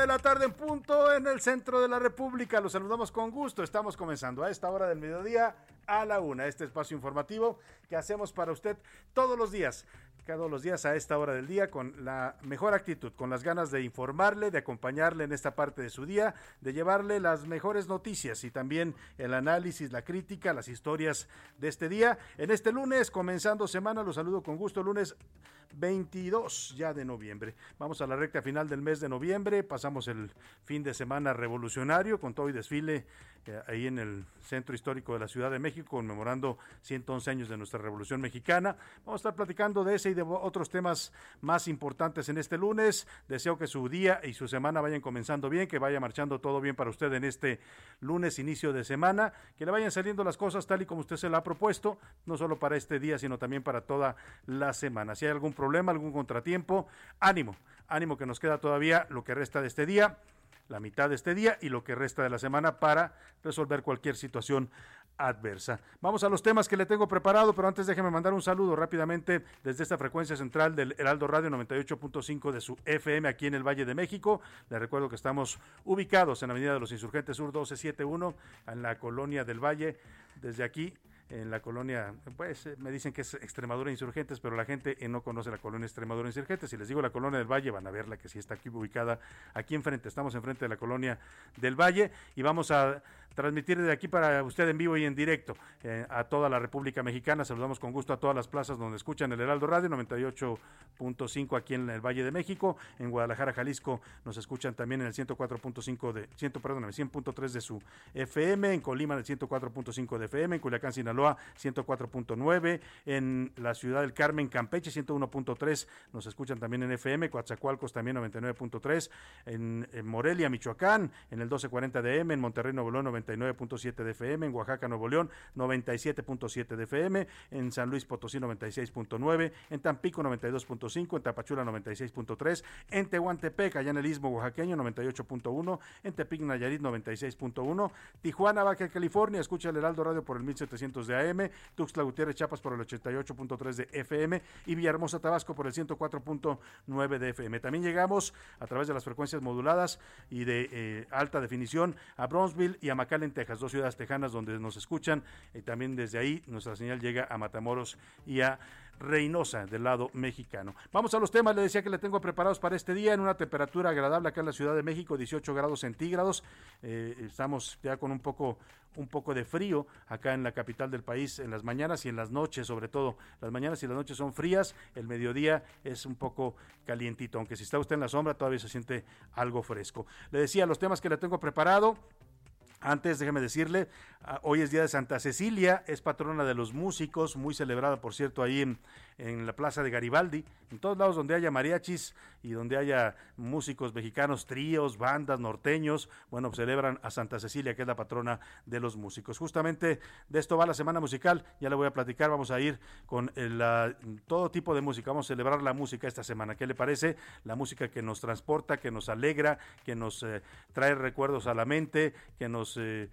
De la tarde en punto en el centro de la República. Los saludamos con gusto. Estamos comenzando a esta hora del mediodía a la una. Este espacio informativo que hacemos para usted todos los días, todos los días a esta hora del día con la mejor actitud, con las ganas de informarle, de acompañarle en esta parte de su día, de llevarle las mejores noticias y también el análisis, la crítica, las historias de este día. En este lunes, comenzando semana, los saludo con gusto. Lunes 22 ya de noviembre. Vamos a la recta final del mes de noviembre, pasamos el fin de semana revolucionario con todo y desfile eh, ahí en el Centro Histórico de la Ciudad de México, conmemorando 111 años de nuestra Revolución Mexicana. Vamos a estar platicando de ese y de otros temas más importantes en este lunes. Deseo que su día y su semana vayan comenzando bien, que vaya marchando todo bien para usted en este lunes, inicio de semana, que le vayan saliendo las cosas tal y como usted se la ha propuesto, no solo para este día, sino también para toda la semana. Si hay algún problema, algún contratiempo, ánimo, ánimo que nos queda todavía lo que resta de este día la mitad de este día y lo que resta de la semana para resolver cualquier situación adversa. Vamos a los temas que le tengo preparado, pero antes déjeme mandar un saludo rápidamente desde esta frecuencia central del Heraldo Radio 98.5 de su FM aquí en el Valle de México. Le recuerdo que estamos ubicados en la Avenida de los Insurgentes Sur 1271 en la colonia del Valle. Desde aquí en la colonia, pues eh, me dicen que es Extremadura Insurgentes, pero la gente eh, no conoce la colonia Extremadura Insurgentes. Si les digo la colonia del Valle, van a verla que sí está aquí ubicada, aquí enfrente, estamos enfrente de la colonia del Valle y vamos a transmitir desde aquí para usted en vivo y en directo eh, a toda la República Mexicana. Saludamos con gusto a todas las plazas donde escuchan el Heraldo Radio 98.5 aquí en el Valle de México, en Guadalajara, Jalisco nos escuchan también en el 104.5 de 100, perdón, 100.3 de su FM, en Colima el 104.5 de FM, en Culiacán, Sinaloa 104.9, en la ciudad del Carmen, Campeche 101.3 nos escuchan también en FM, Coatzacoalcos también 99.3, en, en Morelia, Michoacán, en el 1240 de M, en Monterrey, Nuevo León 99.7 de FM, en Oaxaca, Nuevo León 97.7 de FM, en San Luis Potosí 96.9, en Tampico 92.5, en Tapachula 96.3, en Tehuantepec, allá en el Istmo Oaxaqueño 98.1, en Tepic Nayarit 96.1, Tijuana, Baja California, escucha el Heraldo Radio por el 1700 de AM, Tuxtla Gutiérrez, Chiapas por el 88.3 de FM y Villahermosa, Tabasco por el 104.9 de FM. También llegamos a través de las frecuencias moduladas y de eh, alta definición a Bronzeville y a en Texas, dos ciudades tejanas donde nos escuchan. Y también desde ahí nuestra señal llega a Matamoros y a Reynosa del lado mexicano. Vamos a los temas, le decía que le tengo preparados para este día en una temperatura agradable acá en la Ciudad de México, 18 grados centígrados. Eh, estamos ya con un poco un poco de frío acá en la capital del país en las mañanas y en las noches, sobre todo. Las mañanas y las noches son frías, el mediodía es un poco calientito, aunque si está usted en la sombra todavía se siente algo fresco. Le decía los temas que le tengo preparado. Antes, déjeme decirle, ah, hoy es día de Santa Cecilia, es patrona de los músicos, muy celebrada, por cierto, ahí en, en la plaza de Garibaldi, en todos lados donde haya mariachis y donde haya músicos mexicanos, tríos, bandas, norteños, bueno, celebran a Santa Cecilia, que es la patrona de los músicos. Justamente de esto va la semana musical, ya le voy a platicar, vamos a ir con todo tipo de música, vamos a celebrar la música esta semana. ¿Qué le parece? La música que nos transporta, que nos alegra, que nos eh, trae recuerdos a la mente, que nos... Eh,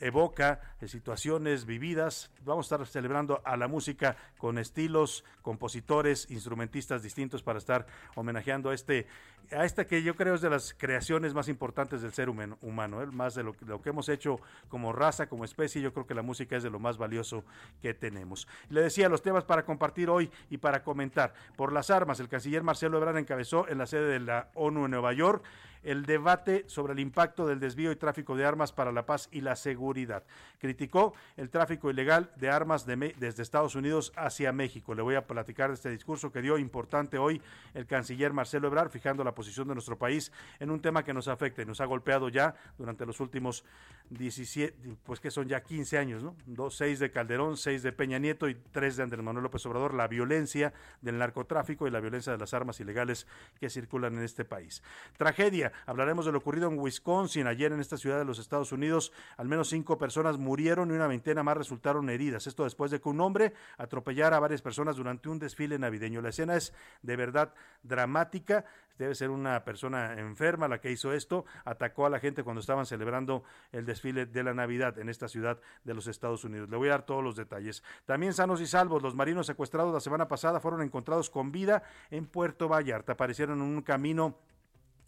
evoca eh, situaciones vividas. Vamos a estar celebrando a la música con estilos, compositores, instrumentistas distintos para estar homenajeando a este, a esta que yo creo es de las creaciones más importantes del ser humano, humano ¿eh? más de lo, lo, que hemos hecho como raza, como especie. Yo creo que la música es de lo más valioso que tenemos. Le decía los temas para compartir hoy y para comentar. Por las armas, el canciller Marcelo Ebrard encabezó en la sede de la ONU en Nueva York el debate sobre el impacto del desvío y tráfico de armas para la paz y la seguridad. Criticó el tráfico ilegal de armas desde Estados Unidos hacia México. Le voy a platicar de este discurso que dio importante hoy el canciller Marcelo Ebrard, fijando la posición de nuestro país en un tema que nos afecta y nos ha golpeado ya durante los últimos 17, pues que son ya 15 años, ¿no? Dos, seis de Calderón, seis de Peña Nieto y tres de Andrés Manuel López Obrador, la violencia del narcotráfico y la violencia de las armas ilegales que circulan en este país. Tragedia Hablaremos de lo ocurrido en Wisconsin. Ayer en esta ciudad de los Estados Unidos, al menos cinco personas murieron y una veintena más resultaron heridas. Esto después de que un hombre atropellara a varias personas durante un desfile navideño. La escena es de verdad dramática. Debe ser una persona enferma la que hizo esto. Atacó a la gente cuando estaban celebrando el desfile de la Navidad en esta ciudad de los Estados Unidos. Le voy a dar todos los detalles. También sanos y salvos, los marinos secuestrados la semana pasada fueron encontrados con vida en Puerto Vallarta. Aparecieron en un camino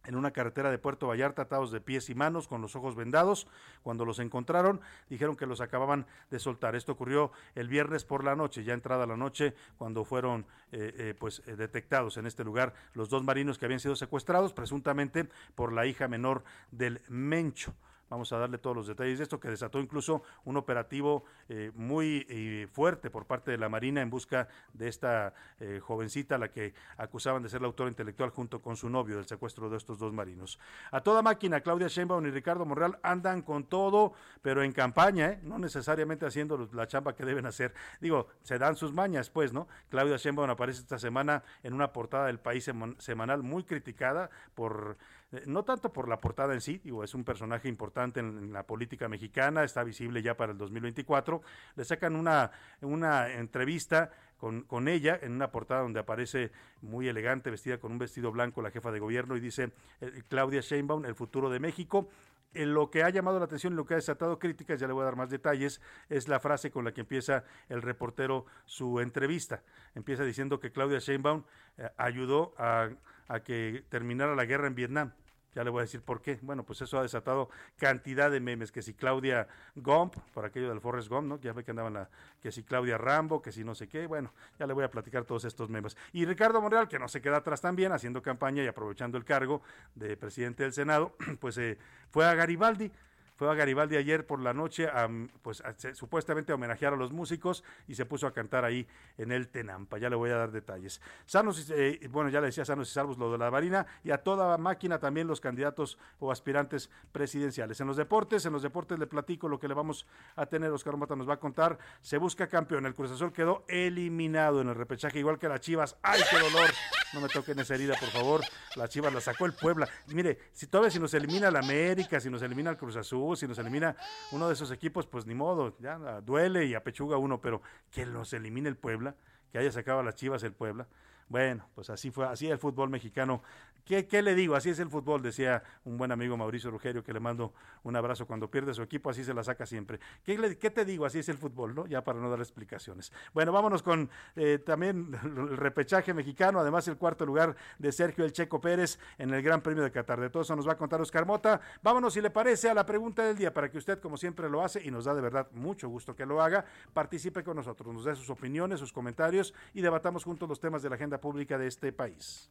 en una carretera de Puerto Vallarta atados de pies y manos con los ojos vendados. Cuando los encontraron, dijeron que los acababan de soltar. Esto ocurrió el viernes por la noche, ya entrada la noche, cuando fueron eh, eh, pues eh, detectados en este lugar los dos marinos que habían sido secuestrados, presuntamente por la hija menor del Mencho. Vamos a darle todos los detalles de esto, que desató incluso un operativo eh, muy eh, fuerte por parte de la Marina en busca de esta eh, jovencita, la que acusaban de ser la autora intelectual junto con su novio del secuestro de estos dos marinos. A toda máquina, Claudia Sheinbaum y Ricardo Monreal andan con todo, pero en campaña, no necesariamente haciendo la chamba que deben hacer. Digo, se dan sus mañas, pues, ¿no? Claudia Sheinbaum aparece esta semana en una portada del país semanal muy criticada por eh, no tanto por la portada en sí, digo, es un personaje importante en, la política mexicana, está visible ya para el 2024, le sacan una, una entrevista con, con, ella en una portada donde aparece muy elegante, vestida con un vestido blanco la jefa de gobierno y dice eh, Claudia Sheinbaum, el futuro de México. En lo que ha llamado la atención y lo que ha desatado críticas, ya le voy a dar más detalles, es la frase con la que empieza el reportero su entrevista. Empieza diciendo que Claudia Sheinbaum eh, ayudó a a que terminara la guerra en Vietnam. Ya le voy a decir por qué. Bueno, pues eso ha desatado cantidad de memes, que si Claudia Gump, por aquello del Forrest Gump, ¿no? Ya ve que andaban la, que si Claudia Rambo, que si no sé qué, bueno, ya le voy a platicar todos estos memes. Y Ricardo Monreal, que no se queda atrás también, haciendo campaña y aprovechando el cargo de presidente del Senado, pues eh, fue a Garibaldi fue a Garibaldi ayer por la noche a, pues supuestamente a homenajear a los músicos y se puso a cantar ahí en el Tenampa. Ya le voy a dar detalles. Sanos, eh, bueno, ya le decía sanos y salvos lo de la varina y a toda máquina también los candidatos o aspirantes presidenciales. En los deportes, en los deportes le platico lo que le vamos a tener. Oscar Mota nos va a contar. Se busca campeón. El Cruz Azul quedó eliminado en el repechaje, igual que las Chivas. ¡Ay, qué dolor! No me toquen esa herida, por favor. Las Chivas la sacó el Puebla. mire, si todavía si nos elimina la América, si nos elimina el Cruz Azul, si nos elimina uno de esos equipos, pues ni modo, ya duele y apechuga uno, pero que los elimine el Puebla, que haya sacado a las Chivas el Puebla. Bueno, pues así fue, así el fútbol mexicano ¿Qué, le digo? Así es el fútbol, decía un buen amigo Mauricio Rugerio, que le mando un abrazo cuando pierde su equipo, así se la saca siempre. ¿Qué, te digo? Así es el fútbol, ¿no? Ya para no dar explicaciones. Bueno, vámonos con eh, también el repechaje mexicano, además el cuarto lugar de Sergio El Checo Pérez en el Gran Premio de Qatar. De todo eso nos va a contar Oscar Mota. Vámonos, si le parece, a la pregunta del día, para que usted, como siempre lo hace, y nos da de verdad mucho gusto que lo haga, participe con nosotros, nos dé sus opiniones, sus comentarios y debatamos juntos los temas de la agenda pública de este país.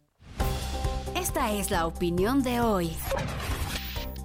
Esta es la opinión de hoy.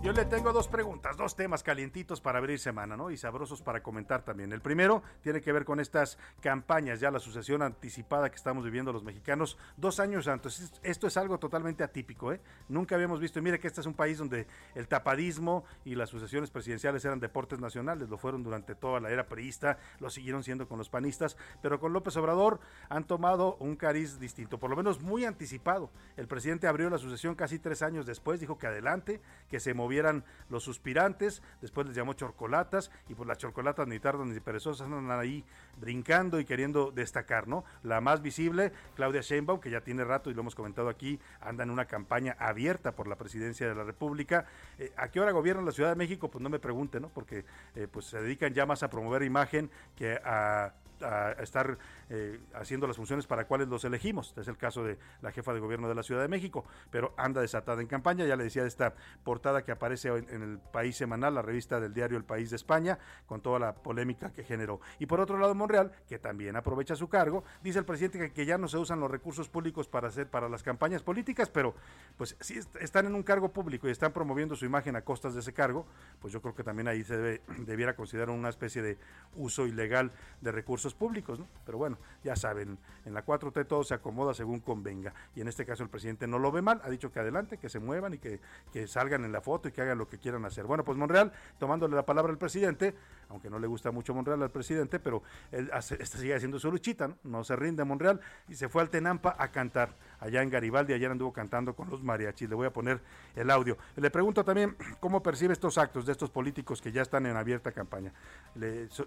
Yo le tengo dos preguntas, dos temas calientitos para abrir semana, ¿no? Y sabrosos para comentar también. El primero tiene que ver con estas campañas, ya la sucesión anticipada que estamos viviendo los mexicanos dos años antes. Esto es algo totalmente atípico, ¿eh? Nunca habíamos visto, y mire que este es un país donde el tapadismo y las sucesiones presidenciales eran deportes nacionales, lo fueron durante toda la era priista, lo siguieron siendo con los panistas, pero con López Obrador han tomado un cariz distinto, por lo menos muy anticipado. El presidente abrió la sucesión casi tres años después, dijo que adelante, que se movió promovieran los suspirantes, después les llamó chorcolatas y pues las chorcolatas ni tardan ni perezosas andan ahí brincando y queriendo destacar, ¿no? La más visible, Claudia Sheinbaum, que ya tiene rato y lo hemos comentado aquí, anda en una campaña abierta por la presidencia de la República. Eh, ¿A qué hora gobierna la Ciudad de México? Pues no me pregunten, ¿no? Porque eh, pues se dedican ya más a promover imagen que a a estar eh, haciendo las funciones para cuales los elegimos. Es el caso de la jefa de gobierno de la Ciudad de México, pero anda desatada en campaña. Ya le decía de esta portada que aparece en, el País Semanal, la revista del diario El País de España, con toda la polémica que generó. Y por otro lado, Monreal, que también aprovecha su cargo, dice el presidente que, ya no se usan los recursos públicos para hacer para las campañas políticas, pero pues si están en un cargo público y están promoviendo su imagen a costas de ese cargo, pues yo creo que también ahí se debiera considerar una especie de uso ilegal de recursos públicos, ¿no? Pero bueno, ya saben, en la 4T todo se acomoda según convenga. Y en este caso el presidente no lo ve mal, ha dicho que adelante, que se muevan y que, salgan en la foto y que hagan lo que quieran hacer. Bueno, pues Monreal, tomándole la palabra al presidente, aunque no le gusta mucho Monreal al presidente, pero él hace, sigue haciendo su luchita, ¿no? No se rinde Monreal y se fue al Tenampa a cantar allá en Garibaldi, ayer anduvo cantando con los mariachis. Le voy a poner el audio. Le pregunto también cómo percibe estos actos de estos políticos que ya están en abierta campaña.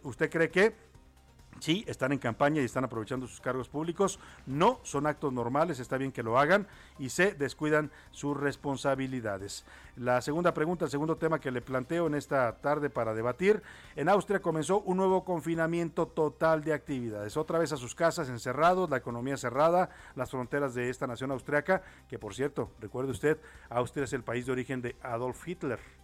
¿Usted cree que Sí, están en campaña y están aprovechando sus cargos públicos. No, son actos normales, está bien que lo hagan y se descuidan sus responsabilidades. La segunda pregunta, el segundo tema que le planteo en esta tarde para debatir. En Austria comenzó un nuevo confinamiento total de actividades. Otra vez a sus casas encerrados, la economía cerrada, las fronteras de esta nación austriaca, que por cierto, recuerde usted, Austria es el país de origen de Adolf Hitler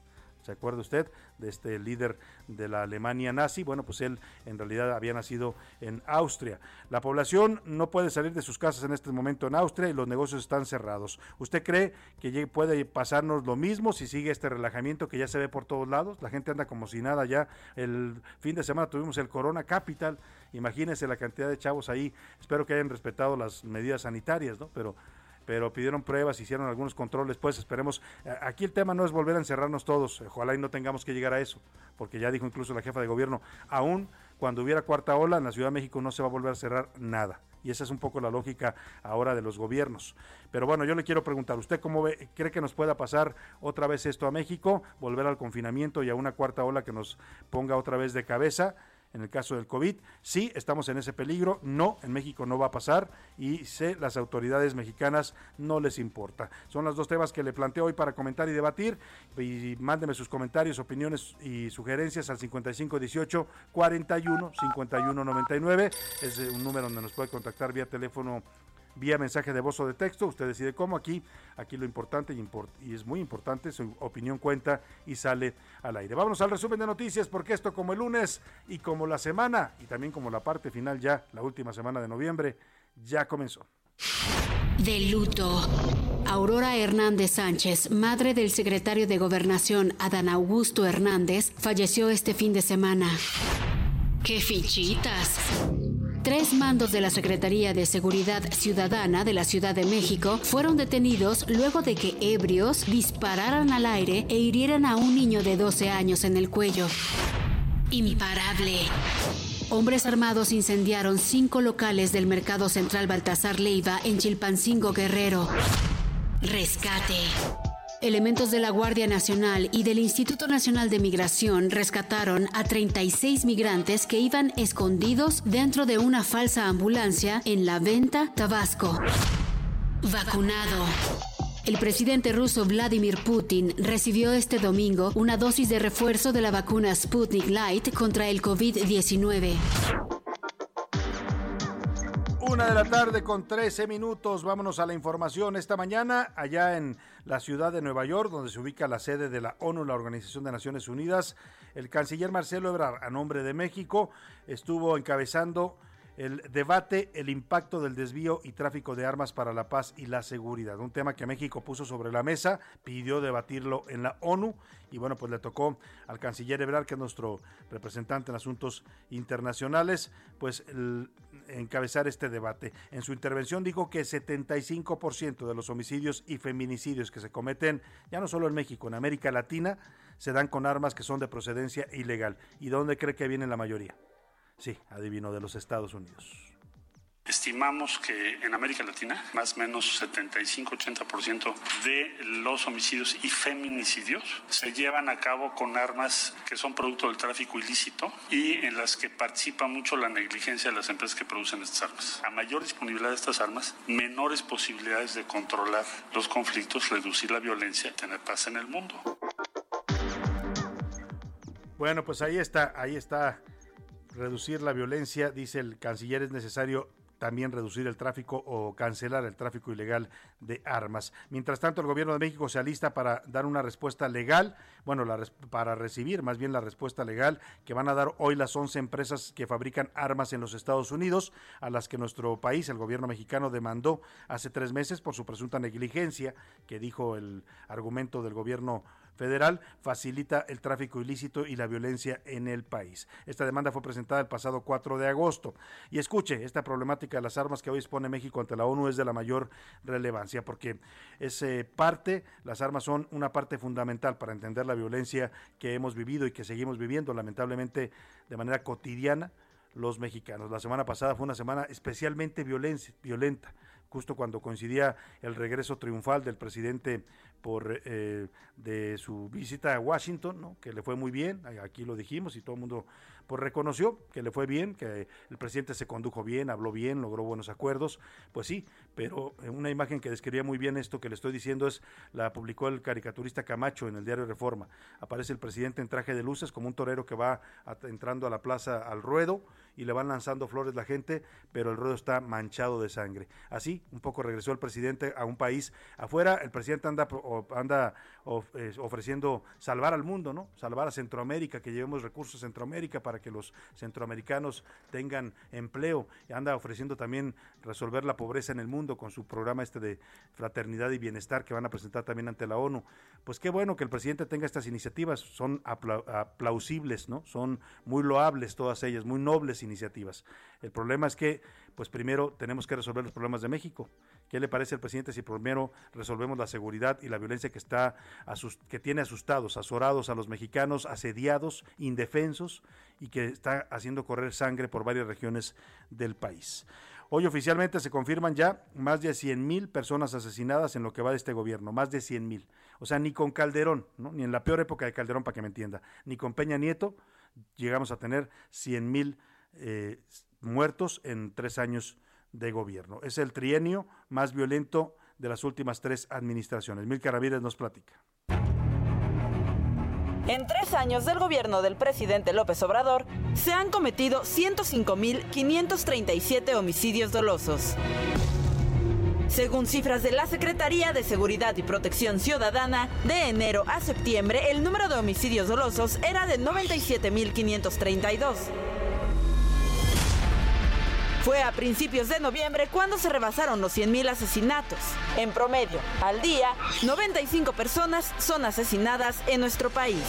¿Se acuerda usted de este líder de la Alemania nazi? Bueno, pues él en realidad había nacido en Austria. La población no puede salir de sus casas en este momento en Austria y los negocios están cerrados. ¿Usted cree que puede pasarnos lo mismo si sigue este relajamiento que ya se ve por todos lados? La gente anda como si nada ya. El fin de semana tuvimos el Corona Capital. Imagínense la cantidad de chavos ahí. Espero que hayan respetado las medidas sanitarias, ¿no? Pero pero pidieron pruebas, hicieron algunos controles, pues esperemos. Aquí el tema no es volver a encerrarnos todos, ojalá y no tengamos que llegar a eso, porque ya dijo incluso la jefa de gobierno, aún cuando hubiera cuarta ola en la Ciudad de México no se va a volver a cerrar nada. Y esa es un poco la lógica ahora de los gobiernos. Pero bueno, yo le quiero preguntar, ¿usted cómo ve, cree que nos pueda pasar otra vez esto a México? Volver al confinamiento y a una cuarta ola que nos ponga otra vez de cabeza en el caso del COVID. Sí, estamos en ese peligro. No, en México no va a pasar y sé, las autoridades mexicanas no les importa. Son los dos temas que le planteo hoy para comentar y debatir. Y mándeme sus comentarios, opiniones y sugerencias al 5518 41 51 99. Es un número donde nos puede contactar vía teléfono vía mensaje de voz o de texto. Usted decide cómo. Aquí, aquí lo importante y, es muy importante, su opinión cuenta y sale al aire. Vámonos al resumen de noticias porque esto como el lunes y como la semana y también como la parte final ya, la última semana de noviembre, ya comenzó. De luto. Aurora Hernández Sánchez, madre del secretario de Gobernación Adán Augusto Hernández, falleció este fin de semana. ¡Qué fichitas! Tres mandos de la Secretaría de Seguridad Ciudadana de la Ciudad de México fueron detenidos luego de que ebrios dispararan al aire e hirieran a un niño de 12 años en el cuello. Imparable. Hombres armados incendiaron cinco locales del Mercado Central Baltasar Leiva en Chilpancingo Guerrero. Rescate. Elementos de la Guardia Nacional y del Instituto Nacional de Migración rescataron a 36 migrantes que iban escondidos dentro de una falsa ambulancia en La Venta, Tabasco. Vacunado. El presidente ruso Vladimir Putin recibió este domingo una dosis de refuerzo de la vacuna Sputnik Light contra el COVID-19. Una de la tarde con 13 minutos. Vámonos a la información. Esta mañana, allá en la ciudad de Nueva York, donde se ubica la sede de la ONU, la Organización de Naciones Unidas, el canciller Marcelo Ebrard, a nombre de México, estuvo encabezando el debate, el impacto del desvío y tráfico de armas para la paz y la seguridad. Un tema que México puso sobre la mesa, pidió debatirlo en la ONU y bueno, pues le tocó al canciller Ebrard, que es nuestro representante en asuntos internacionales, pues encabezar este debate. En su intervención dijo que 75% de los homicidios y feminicidios que se cometen, ya no solo en México, en América Latina, se dan con armas que son de procedencia ilegal. ¿Y dónde cree que viene la mayoría? Sí, adivino, de los Estados Unidos. Estimamos que en América Latina, más o menos 75-80% de los homicidios y feminicidios se llevan a cabo con armas que son producto del tráfico ilícito y en las que participa mucho la negligencia de las empresas que producen estas armas. A mayor disponibilidad de estas armas, menores posibilidades de controlar los conflictos, reducir la violencia y tener paz en el mundo. Bueno, pues ahí está, ahí está. Reducir la violencia, dice el canciller, es necesario también reducir el tráfico o cancelar el tráfico ilegal de armas. Mientras tanto, el gobierno de México se alista para dar una respuesta legal, bueno, para recibir más bien la respuesta legal que van a dar hoy las 11 empresas que fabrican armas en los Estados Unidos, a las que nuestro país, el gobierno mexicano, demandó hace tres meses por su presunta negligencia, que dijo el argumento del gobierno federal facilita el tráfico ilícito y la violencia en el país. Esta demanda fue presentada el pasado 4 de agosto. Y escuche, esta problemática de las armas que hoy expone México ante la ONU es de la mayor relevancia porque es eh, parte, las armas son una parte fundamental para entender la violencia que hemos vivido y que seguimos viviendo lamentablemente de manera cotidiana los mexicanos. La semana pasada fue una semana especialmente violenta justo cuando coincidía el regreso triunfal del presidente por eh, de su visita a Washington, ¿no? que le fue muy bien, aquí lo dijimos y todo el mundo pues reconoció que le fue bien, que el presidente se condujo bien, habló bien, logró buenos acuerdos, pues sí, pero una imagen que describía muy bien esto que le estoy diciendo es la publicó el caricaturista Camacho en el diario Reforma. Aparece el presidente en traje de luces como un torero que va entrando a la plaza al ruedo y le van lanzando flores la gente, pero el ruedo está manchado de sangre. Así, un poco regresó el presidente a un país afuera, el presidente anda anda ofreciendo salvar al mundo, ¿no? Salvar a Centroamérica, que llevemos recursos a Centroamérica para que los centroamericanos tengan empleo. Anda ofreciendo también resolver la pobreza en el mundo con su programa este de fraternidad y bienestar que van a presentar también ante la ONU. Pues qué bueno que el presidente tenga estas iniciativas, son aplausibles, ¿no? Son muy loables todas ellas, muy nobles iniciativas. El problema es que, pues primero tenemos que resolver los problemas de México. ¿Qué le parece al presidente si primero resolvemos la seguridad y la violencia que está que tiene asustados, azorados a los mexicanos, asediados, indefensos y que está haciendo correr sangre por varias regiones del país? Hoy oficialmente se confirman ya más de 100 mil personas asesinadas en lo que va de este gobierno, más de 100 mil. O sea, ni con Calderón, ni en la peor época de Calderón, para que me entienda, ni con Peña Nieto llegamos a tener 100 mil eh, muertos en tres años de gobierno. Es el trienio más violento de las últimas tres administraciones. Mil Ramírez nos platica. En tres años del gobierno del presidente López Obrador, se han cometido 105.537 homicidios dolosos. Según cifras de la Secretaría de Seguridad y Protección Ciudadana, de enero a septiembre el número de homicidios dolosos era de 97.532. Fue a principios de noviembre cuando se rebasaron los 100.000 asesinatos. En promedio, al día, 95 personas son asesinadas en nuestro país.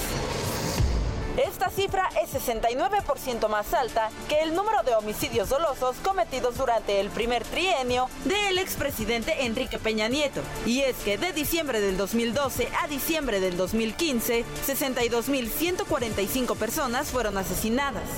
Esta cifra es 69% más alta que el número de homicidios dolosos cometidos durante el primer trienio del expresidente Enrique Peña Nieto. Y es que de diciembre del 2012 a diciembre del 2015, 62.145 personas fueron asesinadas.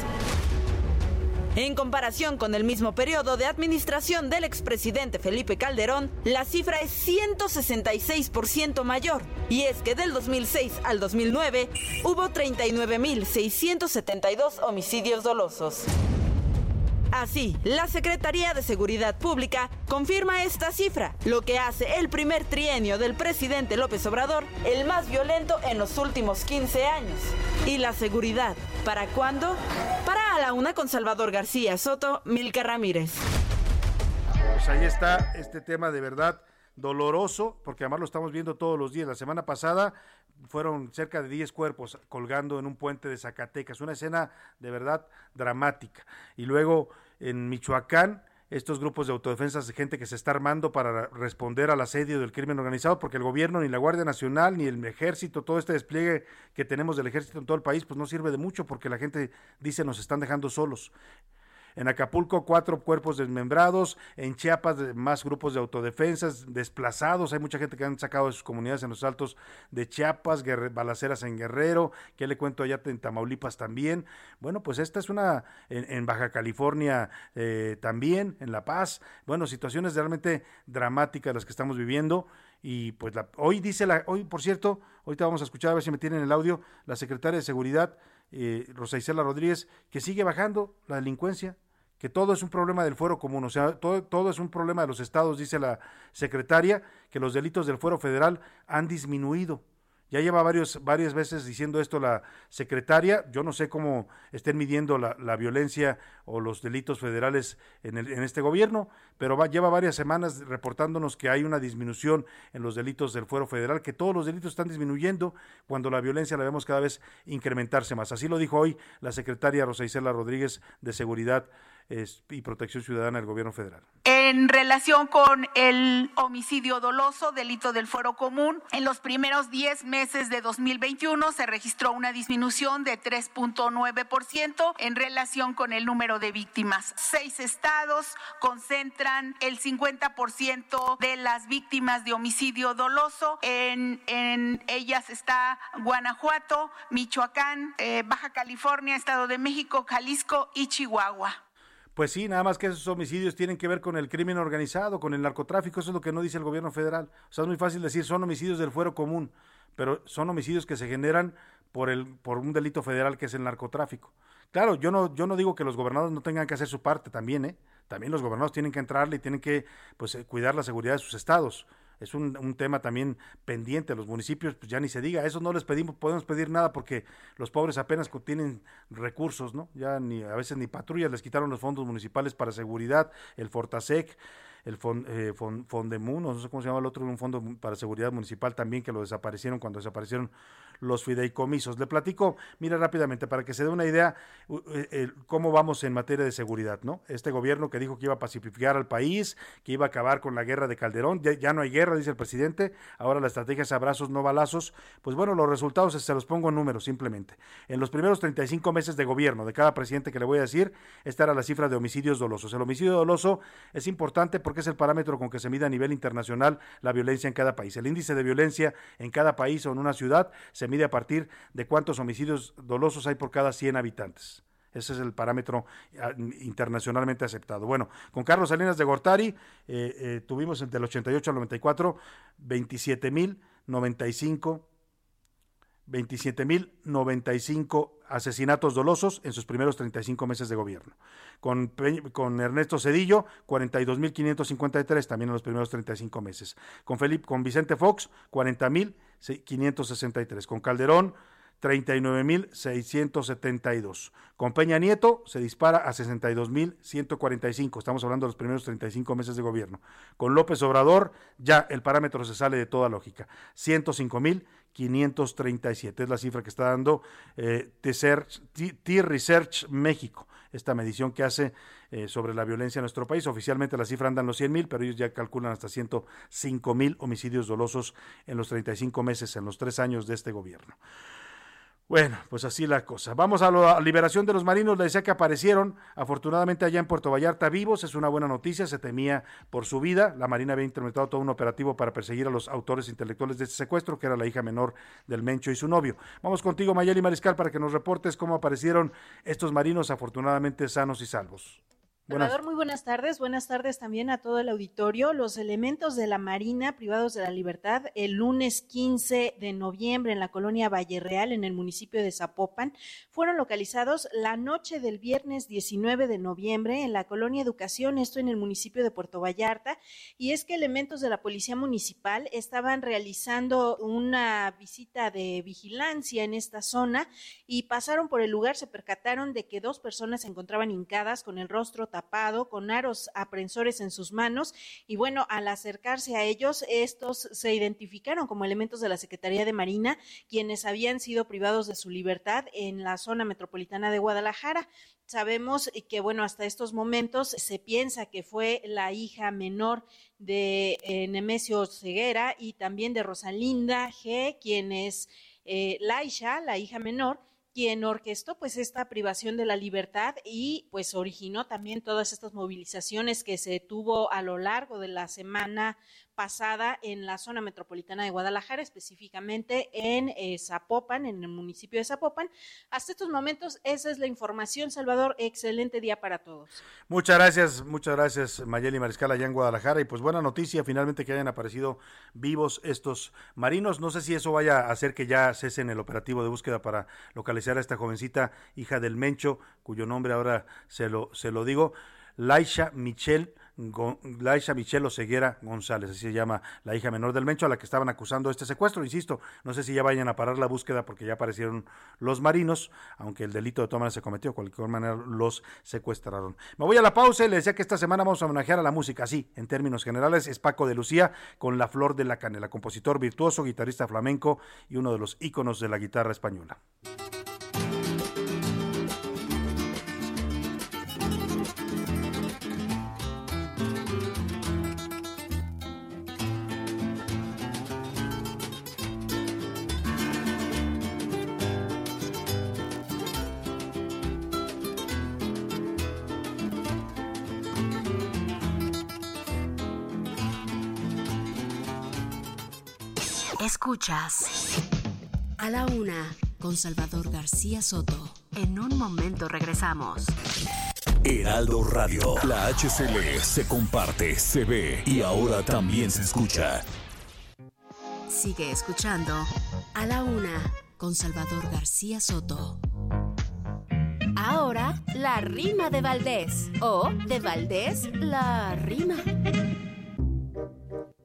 En comparación con el mismo periodo de administración del expresidente Felipe Calderón, la cifra es 166% mayor. Y es que del 2006 al 2009 hubo 39.672 homicidios dolosos. Así, la Secretaría de Seguridad Pública confirma esta cifra, lo que hace el primer trienio del presidente López Obrador el más violento en los últimos 15 años. ¿Y la seguridad? ¿Para cuándo? Para a la una con Salvador García Soto, Milka Ramírez. Pues ahí está este tema de verdad doloroso, porque además lo estamos viendo todos los días. La semana pasada fueron cerca de 10 cuerpos colgando en un puente de Zacatecas, una escena de verdad dramática. Y luego en Michoacán, estos grupos de autodefensa de gente que se está armando para responder al asedio del crimen organizado, porque el gobierno, ni la Guardia Nacional, ni el ejército, todo este despliegue que tenemos del ejército en todo el país, pues no sirve de mucho, porque la gente dice nos están dejando solos. En Acapulco, cuatro cuerpos desmembrados. En Chiapas, más grupos de autodefensas desplazados. Hay mucha gente que han sacado de sus comunidades en los altos de Chiapas, balaceras en Guerrero. ¿Qué le cuento allá en Tamaulipas también? Bueno, pues esta es una en, Baja California eh, también, en La Paz. Bueno, situaciones realmente dramáticas las que estamos viviendo. Y pues la, hoy dice la, hoy por cierto, ahorita vamos a escuchar a ver si me tienen el audio, la secretaria de Seguridad, eh, Rosa Isela Rodríguez, que sigue bajando la delincuencia, que todo es un problema del fuero común, o sea, todo, todo es un problema de los estados, dice la secretaria, que los delitos del fuero federal han disminuido. Ya lleva varios, varias veces diciendo esto la secretaria. Yo no sé cómo estén midiendo la, violencia o los delitos federales en, el, en este gobierno, pero lleva varias semanas reportándonos que hay una disminución en los delitos del fuero federal, que todos los delitos están disminuyendo cuando la violencia la vemos cada vez incrementarse más. Así lo dijo hoy la secretaria Rosa Isela Rodríguez de Seguridad y Protección Ciudadana del Gobierno Federal. En relación con el homicidio doloso, delito del fuero común, en los primeros 10 meses de 2021 se registró una disminución de 3.9% en relación con el número de víctimas. Seis estados concentran el 50% de las víctimas de homicidio doloso. En, ellas está Guanajuato, Michoacán, eh, Baja California, Estado de México, Jalisco y Chihuahua. Pues sí, nada más que esos homicidios tienen que ver con el crimen organizado, con el narcotráfico, eso es lo que no dice el gobierno federal. O sea, es muy fácil decir, son homicidios del fuero común, pero son homicidios que se generan por, el, por un delito federal que es el narcotráfico. Claro, yo no, yo no digo que los gobernadores no tengan que hacer su parte también, ¿eh? También los gobernadores tienen que entrarle y tienen que pues, eh, cuidar la seguridad de sus estados es un, tema también pendiente. Los municipios, pues ya ni se diga, eso no les pedimos, podemos pedir nada porque los pobres apenas tienen recursos, ¿no? Ya ni a veces ni patrullas les quitaron los fondos municipales para seguridad, el Fortasec el Fond, eh, Fondemun, no sé cómo se llama el otro, un fondo para seguridad municipal también que lo desaparecieron cuando desaparecieron los fideicomisos. Le platico, mira rápidamente, para que se dé una idea eh, cómo vamos en materia de seguridad, ¿no? Este gobierno que dijo que iba a pacificar al país, que iba a acabar con la guerra de Calderón, ya, no hay guerra, dice el presidente, ahora la estrategia es abrazos, no balazos, pues bueno, los resultados se los pongo en números simplemente. En los primeros 35 meses de gobierno de cada presidente que le voy a decir, esta era la cifra de homicidios dolosos. El homicidio doloso es importante porque es el parámetro con que se mide a nivel internacional la violencia en cada país. El índice de violencia en cada país o en una ciudad se mide a partir de cuántos homicidios dolosos hay por cada 100 habitantes. Ese es el parámetro ah, internacionalmente aceptado. Bueno, con Carlos Salinas de Gortari eh, eh, tuvimos entre el 88 al 94 27.095 27.095 asesinatos dolosos en sus primeros 35 meses de gobierno. Con, con Ernesto Cedillo, 42.553 también en los primeros 35 meses. Con, Felipe, con Vicente Fox, 40.563. Con Calderón, 39.672. Con Peña Nieto se dispara a 62.145. Estamos hablando de los primeros 35 meses de gobierno. Con López Obrador ya el parámetro se sale de toda lógica. 105.537 es la cifra que está dando eh, T-Research México, esta medición que hace eh, sobre la violencia en nuestro país. Oficialmente la cifra en los 100 mil, pero ellos ya calculan hasta 105 mil homicidios dolosos en los 35 meses, en los tres años de este gobierno. Bueno, pues así la cosa. Vamos a la liberación de los marinos. Le decía que aparecieron, afortunadamente, allá en Puerto Vallarta vivos. Es una buena noticia. Se temía por su vida. La Marina había implementado todo un operativo para perseguir a los autores intelectuales de este secuestro, que era la hija menor del Mencho y su novio. Vamos contigo, Mayeli Mariscal, para que nos reportes cómo aparecieron estos marinos, afortunadamente sanos y salvos. Buenas. muy buenas tardes. Buenas tardes también a todo el auditorio. Los elementos de la Marina privados de la libertad el lunes 15 de noviembre en la colonia Valle Real, en el municipio de Zapopan, fueron localizados la noche del viernes 19 de noviembre en la colonia Educación, esto en el municipio de Puerto Vallarta. Y es que elementos de la Policía Municipal estaban realizando una visita de vigilancia en esta zona y pasaron por el lugar, se percataron de que dos personas se encontraban hincadas con el rostro tapado con aros aprensores en sus manos y bueno, al acercarse a ellos, estos se identificaron como elementos de la Secretaría de Marina, quienes habían sido privados de su libertad en la zona metropolitana de Guadalajara. Sabemos que, bueno, hasta estos momentos se piensa que fue la hija menor de eh, Nemesio Ceguera y también de Rosalinda G., quien es eh, Laisha, la hija menor, quien orquestó pues esta privación de la libertad y pues originó también todas estas movilizaciones que se tuvo a lo largo de la semana pasada en la zona metropolitana de Guadalajara, específicamente en eh, Zapopan, en el municipio de Zapopan. Hasta estos momentos, esa es la información. Salvador, excelente día para todos. Muchas gracias, muchas gracias Mayeli Mariscal allá en Guadalajara. Y pues buena noticia, finalmente que hayan aparecido vivos estos marinos. No sé si eso vaya a hacer que ya cesen el operativo de búsqueda para localizar a esta jovencita, hija del Mencho, cuyo nombre ahora se lo, se lo digo, Laisha Michelle Laisha Michelle Ceguera González, así se llama la hija menor del Mencho, a la que estaban acusando este secuestro. Insisto, no sé si ya vayan a parar la búsqueda porque ya aparecieron los marinos, aunque el delito de maneras se cometió, de cualquier manera los secuestraron. Me voy a la pausa y le decía que esta semana vamos a homenajear a la música, sí, en términos generales, es Paco de Lucía con La Flor de la Canela, compositor virtuoso, guitarrista flamenco y uno de los íconos de la guitarra española. Escuchas a la una con Salvador García Soto. En un momento regresamos. Heraldo Radio, la HCL se comparte, se ve y ahora también se escucha. Sigue escuchando a la una con Salvador García Soto. Ahora, la rima de Valdés. O de Valdés, la rima.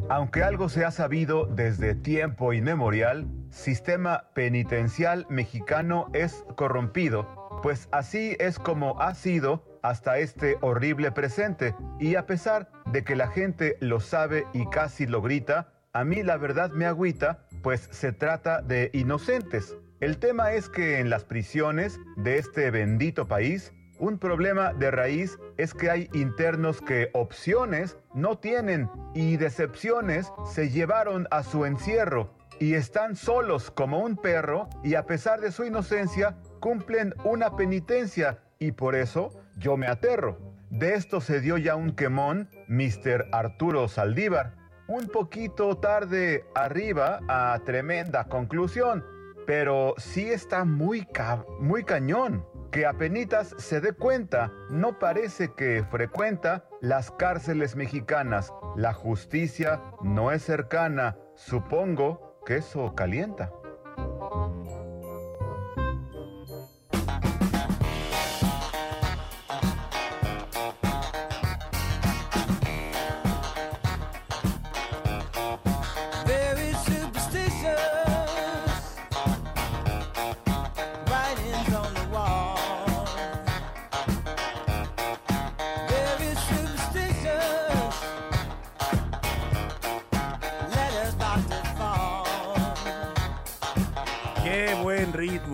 Aunque algo se ha sabido desde tiempo inmemorial, sistema penitencial mexicano es corrompido, pues así es como ha sido hasta este horrible presente, y a pesar de que la gente lo sabe y casi lo grita, a mí la verdad me agüita, pues se trata de inocentes. El tema es que en las prisiones de este bendito país un problema de raíz es que hay internos que opciones no tienen y decepciones se llevaron a su encierro y están solos como un perro y a pesar de su inocencia cumplen una penitencia y por eso yo me aterro. De esto se dio ya un quemón, Mr. Arturo Saldívar. Un poquito tarde arriba a tremenda conclusión, pero sí está muy, muy cañón que apenitas se dé cuenta, no parece que frecuenta las cárceles mexicanas. La justicia no es cercana, supongo que eso calienta.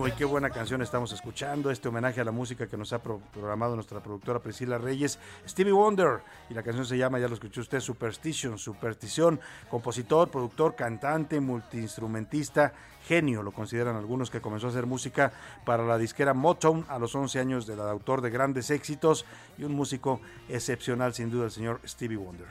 Y qué buena canción estamos escuchando. Este homenaje a la música que nos ha programado nuestra productora Priscila Reyes, Stevie Wonder. Y la canción se llama, ya lo escuchó usted, Superstition, Superstición. Compositor, productor, cantante, multiinstrumentista, genio, lo consideran algunos que comenzó a hacer música para la disquera Motown a los 11 años de edad, autor de grandes éxitos y un músico excepcional, sin duda, el señor Stevie Wonder.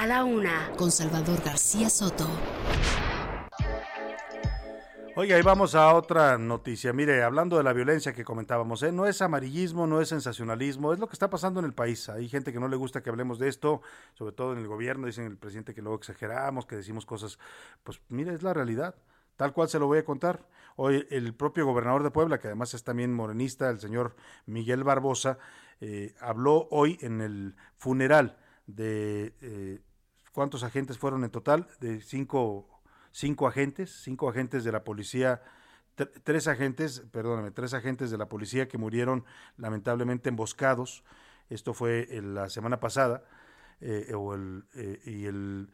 A la una, con Salvador García Soto. Oiga, y vamos a otra noticia. Mire, hablando de la violencia que comentábamos, ¿eh? no es amarillismo, no es sensacionalismo, es lo que está pasando en el país. Hay gente que no le gusta que hablemos de esto, sobre todo en el gobierno, dicen el presidente que luego exageramos, que decimos cosas. Pues mire, es la realidad. Tal cual se lo voy a contar. Hoy el propio gobernador de Puebla, que además es también morenista, el señor Miguel Barbosa, eh, habló hoy en el funeral de eh, ¿Cuántos agentes fueron en total? De cinco, cinco agentes, cinco agentes de la policía, tres agentes, perdóname, tres agentes de la policía que murieron lamentablemente emboscados. Esto fue la semana pasada. Eh, eh, y el,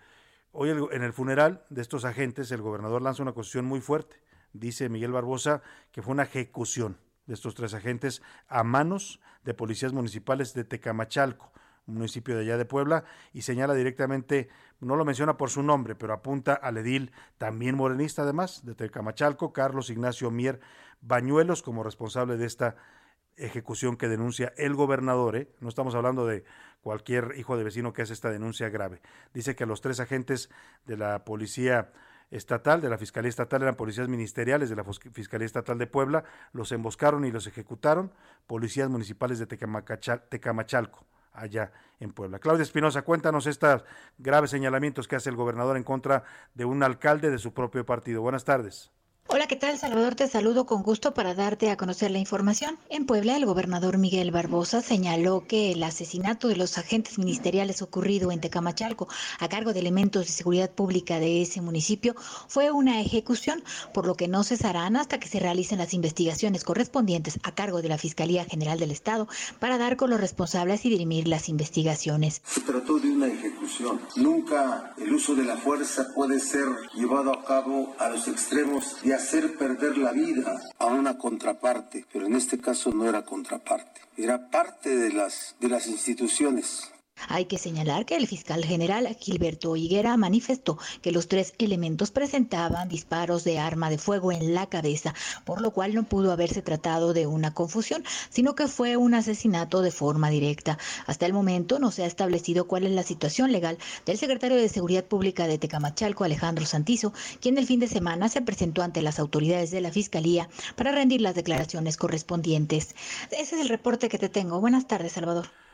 hoy en el funeral de estos agentes el gobernador lanza una acusación muy fuerte. Dice Miguel Barbosa que fue una ejecución, de estos tres agentes a manos de policías municipales de Tecamachalco, municipio de allá de Puebla, y señala directamente, no lo menciona por su nombre, pero apunta al edil también morenista además de Tecamachalco, Carlos Ignacio Mier Bañuelos, como responsable de esta ejecución que denuncia el gobernador. ¿eh? No estamos hablando de cualquier hijo de vecino que hace esta denuncia grave. Dice que los tres agentes de la policía estatal, de la Fiscalía Estatal, eran policías ministeriales de la Fiscalía Estatal de Puebla, los emboscaron y los ejecutaron policías municipales de Tecamachalco, allá en Puebla. Claudia Espinosa, cuéntanos estos graves señalamientos que hace el gobernador en contra de un alcalde de su propio partido. Buenas tardes. Hola, ¿qué tal? Salvador, te saludo con gusto para darte a conocer la información. En Puebla, el gobernador Miguel Barbosa señaló que el asesinato de los agentes ministeriales ocurrido en Tecamachalco a cargo de elementos de seguridad pública de ese municipio fue una ejecución, por lo que no cesarán hasta que se realicen las investigaciones correspondientes a cargo de la Fiscalía General del Estado para dar con los responsables y dirimir las investigaciones. Se trató de una ejecución. Nunca el uso de la fuerza puede ser llevado a cabo a los extremos de hacer perder la vida a una contraparte, pero en este caso no era contraparte, era parte de las, de las instituciones hay que señalar que el fiscal general Gilberto Higuera manifestó que los tres elementos presentaban disparos de arma de fuego en la cabeza, por lo cual no pudo haberse tratado de una confusión, sino que fue un asesinato de forma directa. Hasta el momento no se ha establecido cuál es la situación legal del secretario de Seguridad Pública de Tecamachalco, Alejandro Santizo, quien el fin de semana se presentó ante las autoridades de la Fiscalía para rendir las declaraciones correspondientes. Ese es el reporte que te tengo. Buenas tardes, Salvador.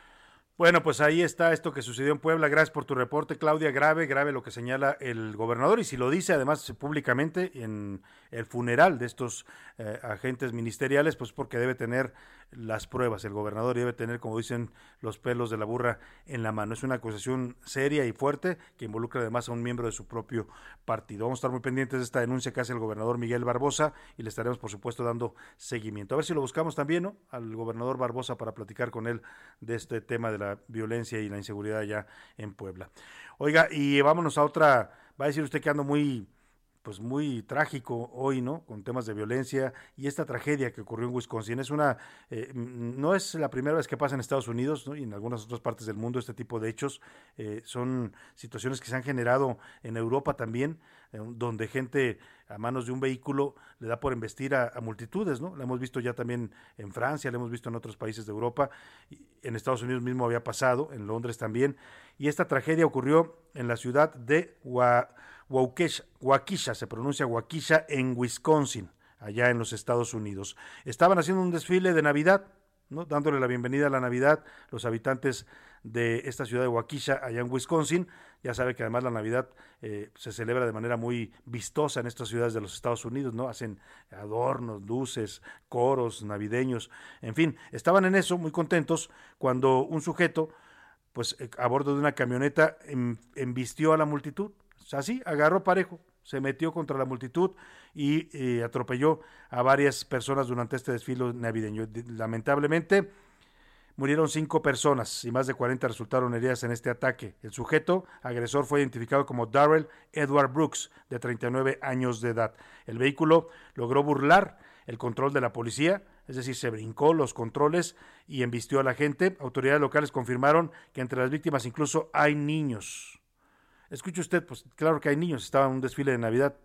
Bueno, pues ahí está esto que sucedió en Puebla. Gracias por tu reporte, Claudia. Grave, grave lo que señala el gobernador y si lo dice además públicamente en el funeral de estos eh, agentes ministeriales, pues porque debe tener las pruebas. El gobernador debe tener, como dicen, los pelos de la burra en la mano. Es una acusación seria y fuerte que involucra además a un miembro de su propio partido. Vamos a estar muy pendientes de esta denuncia que hace el gobernador Miguel Barbosa y le estaremos, por supuesto, dando seguimiento. A ver si lo buscamos también, ¿no? Al gobernador Barbosa para platicar con él de este tema de la violencia y la inseguridad allá en Puebla. Oiga, y vámonos a otra, va a decir usted que ando muy pues muy trágico hoy, ¿no? Con temas de violencia y esta tragedia que ocurrió en Wisconsin. Es una, eh, no es la primera vez que pasa en Estados Unidos ¿no? y en algunas otras partes del mundo este tipo de hechos. Eh, son situaciones que se han generado en Europa también, eh, donde gente a manos de un vehículo le da por embestir a, multitudes, ¿no? Lo hemos visto ya también en Francia, lo hemos visto en otros países de Europa, en Estados Unidos mismo había pasado, en Londres también. Y esta tragedia ocurrió en la ciudad de Waukesha, se pronuncia Waukesha, en Wisconsin, allá en los Estados Unidos. Estaban haciendo un desfile de Navidad, ¿no? dándole la bienvenida a la Navidad, los habitantes de esta ciudad de Waukesha, allá en Wisconsin. Ya sabe que además la Navidad eh, se celebra de manera muy vistosa en estas ciudades de los Estados Unidos, ¿no? Hacen adornos, luces, coros navideños, en fin, estaban en eso muy contentos cuando un sujeto pues eh, a bordo de una camioneta em, embistió a la multitud. Así, agarró parejo, se metió contra la multitud y eh, atropelló a varias personas durante este desfile navideño. Lamentablemente, murieron cinco personas y más de 40 resultaron heridas en este ataque. El sujeto agresor fue identificado como Darrell Edward Brooks, de 39 años de edad. El vehículo logró burlar el control de la policía, es decir, se brincó los controles y embistió a la gente. Autoridades locales confirmaron que entre las víctimas incluso hay niños. Escuche usted, pues claro que hay niños, estaba en un desfile de Navidad,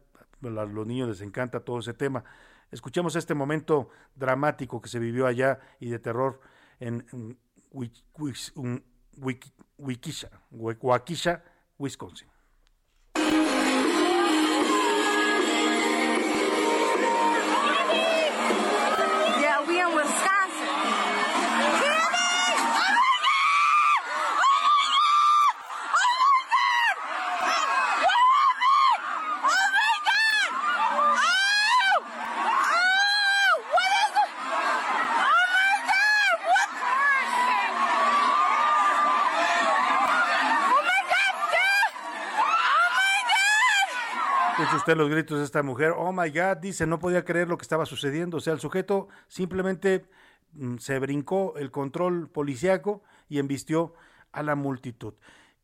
a los niños les encanta todo ese tema. Escuchemos este momento dramático que se vivió allá y de terror en, Waukesha, Wisconsin. Usted los gritos de esta mujer, oh my God, dice, no podía creer lo que estaba sucediendo. O sea, el sujeto simplemente mm, se brincó el control policiaco y embistió a la multitud.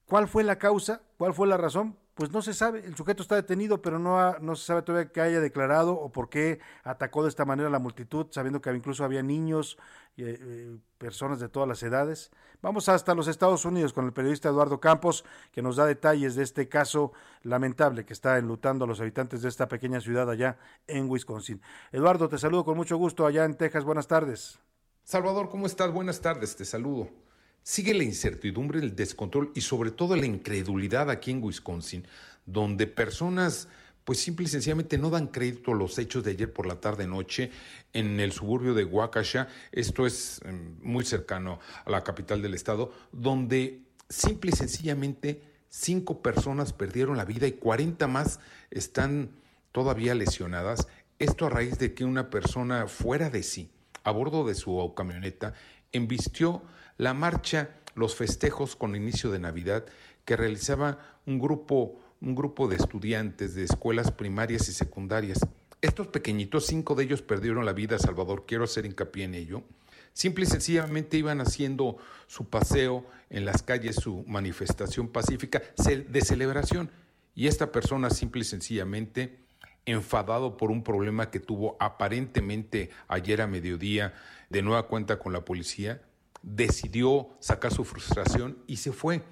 ¿Cuál fue la causa? ¿Cuál fue la razón? Pues no se sabe, el sujeto está detenido, pero no, no se sabe todavía qué haya declarado o por qué atacó de esta manera a la multitud, sabiendo que incluso había niños y eh, eh, personas de todas las edades. Vamos hasta los Estados Unidos con el periodista Eduardo Campos, que nos da detalles de este caso lamentable que está enlutando a los habitantes de esta pequeña ciudad allá en Wisconsin. Eduardo, te saludo con mucho gusto allá en Texas. Buenas tardes. Salvador, ¿cómo estás? Buenas tardes, te saludo. Sigue la incertidumbre, el descontrol y sobre todo la incredulidad aquí en Wisconsin, donde personas pues simple y sencillamente no dan crédito a los hechos de ayer por la tarde noche en el suburbio de Waukesha, esto es em, muy cercano a la capital del estado, donde simple y sencillamente cinco personas perdieron la vida y 40 más están todavía lesionadas. Esto a raíz de que una persona fuera de sí, a bordo de su camioneta, embistió la marcha, los festejos con inicio de Navidad que realizaba un grupo, un grupo de estudiantes de escuelas primarias y secundarias. Estos pequeñitos, cinco de ellos perdieron la vida, Salvador, quiero hacer hincapié en ello. Simple y sencillamente iban haciendo su paseo en las calles, su manifestación pacífica de celebración. Y esta persona simple y sencillamente, enfadado por un problema que tuvo aparentemente ayer a mediodía, de nueva cuenta con la policía, decidió sacar su frustración y se fue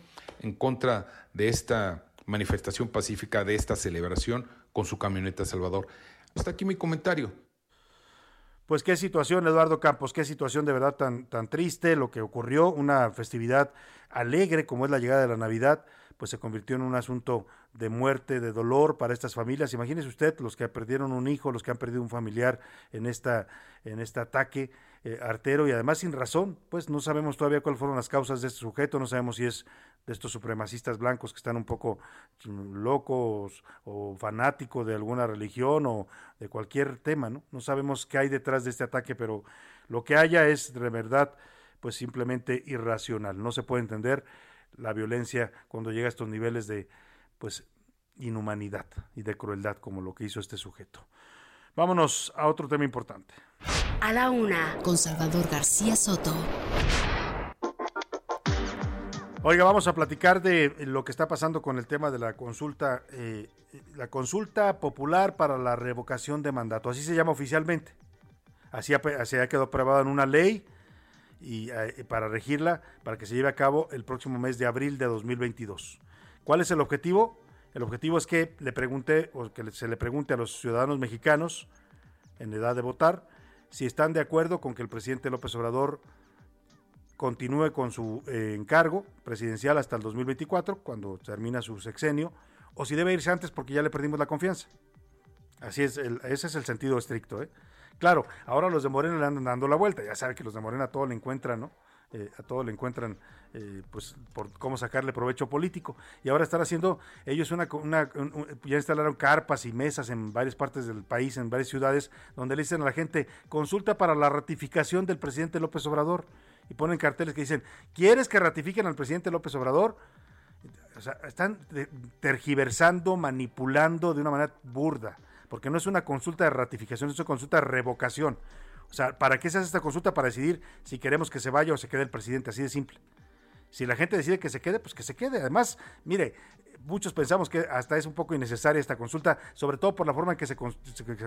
en contra de esta manifestación pacífica, de esta celebración con su camioneta Salvador. Hasta aquí mi comentario. Pues qué situación, Eduardo Campos, qué situación de verdad tan, tan triste lo que ocurrió, una festividad alegre como es la llegada de la Navidad, pues se convirtió en un asunto de muerte, de dolor para estas familias. Imagínese usted los que perdieron un hijo, los que han perdido un familiar en esta en este ataque eh, artero y además sin razón, pues no sabemos todavía cuáles fueron las causas de este sujeto, no sabemos si es de estos supremacistas blancos que están un poco mm, locos o fanáticos de alguna religión o de cualquier tema, ¿no? No sabemos qué hay detrás de este ataque, pero lo que haya es de verdad pues simplemente irracional, no se puede entender la violencia cuando llega a estos niveles de pues inhumanidad y de crueldad como lo que hizo este sujeto. Vámonos a otro tema importante. A la una, con Salvador García Soto. Oiga, vamos a platicar de lo que está pasando con el tema de la consulta, eh, la consulta popular para la revocación de mandato. Así se llama oficialmente. Así ha, quedado aprobada en una ley y eh, para regirla, para que se lleve a cabo el próximo mes de abril de 2022. ¿Cuál es el objetivo? El objetivo es que le pregunte o que se le pregunte a los ciudadanos mexicanos en edad de votar si están de acuerdo con que el presidente López Obrador continúe con su eh, encargo presidencial hasta el 2024, cuando termina su sexenio, o si debe irse antes porque ya le perdimos la confianza. Así es, ese es el sentido estricto. ¿eh? Claro, ahora los de Morena le andan dando la vuelta, ya sabe que los de Morena todo le encuentran, ¿no? Eh, a todo le encuentran eh, pues por cómo sacarle provecho político y ahora están haciendo ellos una, ya instalaron carpas y mesas en varias partes del país en varias ciudades donde le dicen a la gente consulta para la ratificación del presidente López Obrador y ponen carteles que dicen ¿quieres que ratifiquen al presidente López Obrador? O sea, están tergiversando, manipulando de una manera burda, porque no es una consulta de ratificación, es una consulta de revocación. O sea, ¿para qué se hace esta consulta? Para decidir si queremos que se vaya o se quede el presidente, así de simple. Si la gente decide que se quede, pues que se quede. Además, mire, muchos pensamos que hasta es un poco innecesaria esta consulta, sobre todo por la forma en que se,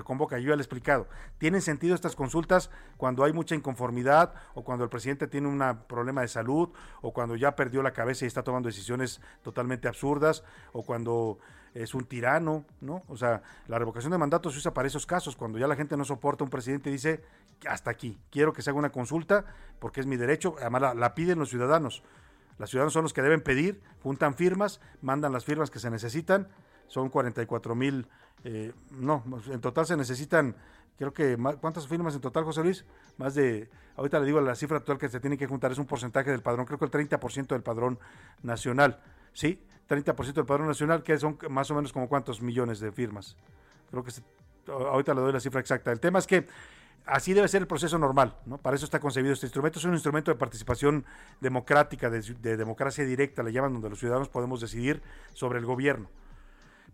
convoca. Yo ya le he explicado. Tienen sentido estas consultas cuando hay mucha inconformidad o cuando el presidente tiene un problema de salud o cuando ya perdió la cabeza y está tomando decisiones totalmente absurdas o cuando es un tirano, ¿no? O sea, la revocación de mandato se usa para esos casos, cuando ya la gente no soporta un presidente y dice, hasta aquí, quiero que se haga una consulta porque es mi derecho, además la, piden los ciudadanos. Los ciudadanos son los que deben pedir, juntan firmas, mandan las firmas que se necesitan, son 44 mil, eh, no, en total se necesitan, creo que, ¿cuántas firmas en total, José Luis? Más de, ahorita le digo la cifra actual que se tiene que juntar, es un porcentaje del padrón, creo que el 30% del padrón nacional, ¿sí? 30% del padrón nacional, que son más o menos como cuántos millones de firmas. Creo que ahorita le doy la cifra exacta. El tema es que así debe ser el proceso normal, ¿no? Para eso está concebido este instrumento. Es un instrumento de participación democrática, de, democracia directa, le llaman, donde los ciudadanos podemos decidir sobre el gobierno.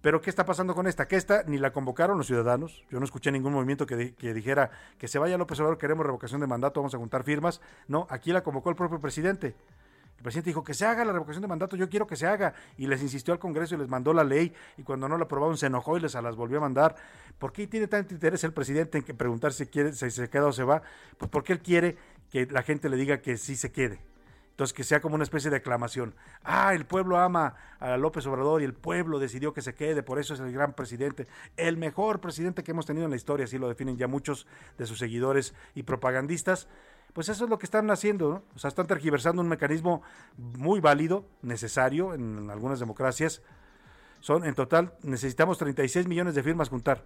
Pero ¿qué está pasando con esta? Que esta ni la convocaron los ciudadanos. Yo no escuché ningún movimiento que, que, dijera que se vaya López Obrador, queremos revocación de mandato, vamos a juntar firmas. No, aquí la convocó el propio presidente El presidente dijo que se haga la revocación de mandato, yo quiero que se haga. Y les insistió al Congreso y les mandó la ley. Y cuando no la aprobaron se enojó y les las volvió a mandar. ¿Por qué tiene tanto interés el presidente en que preguntar si, quiere, si se queda o se va? Pues porque él quiere que la gente le diga que sí se quede. Entonces, que sea como una especie de aclamación. Ah, el pueblo ama a López Obrador y el pueblo decidió que se quede, por eso es el gran presidente, el mejor presidente que hemos tenido en la historia, así lo definen ya muchos de sus seguidores y propagandistas. Pues eso es lo que están haciendo, ¿no? O sea, están tergiversando un mecanismo muy válido, necesario en algunas democracias. Son, en total, necesitamos 36 millones de firmas juntar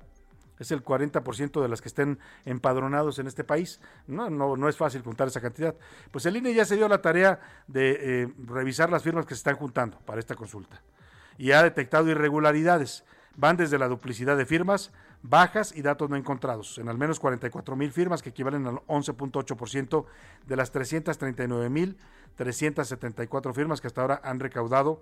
es el 40% de las que estén empadronados en este país. No, no, no es fácil juntar esa cantidad. Pues el INE ya se dio la tarea de eh, revisar las firmas que se están juntando para esta consulta y ha detectado irregularidades. Van desde la duplicidad de firmas, bajas y datos no encontrados, en al menos 44 mil firmas que equivalen al 11.8% de las 339 mil 374 firmas que hasta ahora han recaudado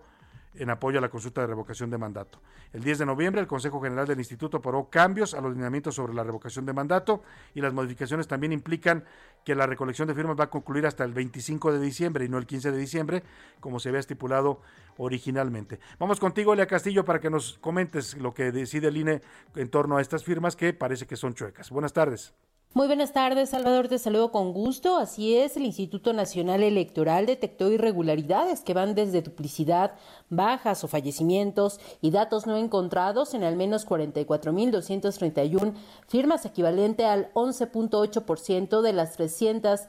en apoyo a la consulta de revocación de mandato. El 10 de noviembre, el Consejo General del Instituto aprobó cambios a los lineamientos sobre la revocación de mandato y las modificaciones también implican que la recolección de firmas va a concluir hasta el 25 de diciembre y no el 15 de diciembre, como se había estipulado originalmente. Vamos contigo, Elia Castillo, para que nos comentes lo que decide el INE en torno a estas firmas que parece que son chuecas. Buenas tardes. Muy buenas tardes, Salvador. Te saludo con gusto. Así es, el Instituto Nacional Electoral detectó irregularidades que van desde duplicidad, bajas o fallecimientos y datos no encontrados en al menos 44.231 firmas, equivalente al 11.8% de las 300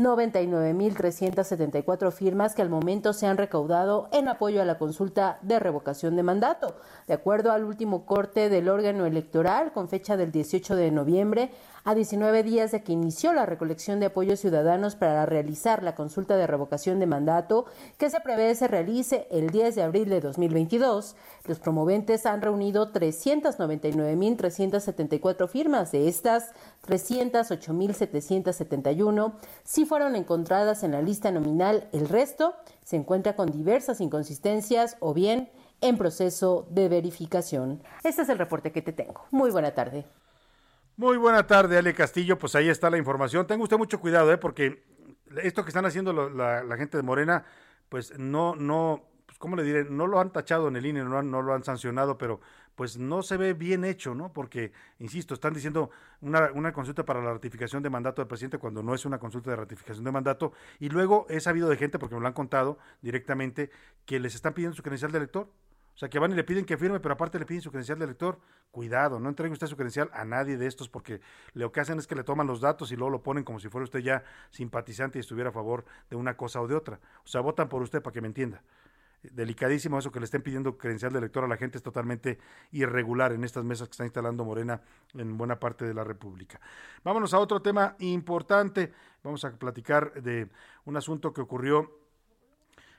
99.374 firmas que al momento se han recaudado en apoyo a la consulta de revocación de mandato. De acuerdo al último corte del órgano electoral, con fecha del 18 de noviembre, a 19 días de que inició la recolección de apoyos ciudadanos para realizar la consulta de revocación de mandato, que se prevé se realice el 10 de abril de 2022, los promoventes han reunido 399.374 firmas. De estas, 308.771 sí fueron encontradas en la lista nominal. El resto se encuentra con diversas inconsistencias o bien en proceso de verificación. Este es el reporte que te tengo. Muy buena tarde. Muy buena tarde, Ale Castillo. Pues ahí está la información. Tenga usted mucho cuidado, ¿eh? porque esto que están haciendo la, gente de Morena, pues no, no, pues cómo le diré, no lo han tachado en el INE, no, no lo han sancionado, pero pues no se ve bien hecho, ¿no? Porque, insisto, están diciendo una, una, consulta para la ratificación de mandato del presidente cuando no es una consulta de ratificación de mandato. Y luego he sabido de gente, porque me lo han contado directamente, que les están pidiendo su credencial de elector. O sea, que van y le piden que firme, pero aparte le piden su credencial de elector. Cuidado, no entregue usted su credencial a nadie de estos porque lo que hacen es que le toman los datos y luego lo ponen como si fuera usted ya simpatizante y estuviera a favor de una cosa o de otra. O sea, votan por usted para que me entienda. Delicadísimo eso que le estén pidiendo credencial de elector a la gente es totalmente irregular en estas mesas que está instalando Morena en buena parte de la República. Vámonos a otro tema importante. Vamos a platicar de un asunto que ocurrió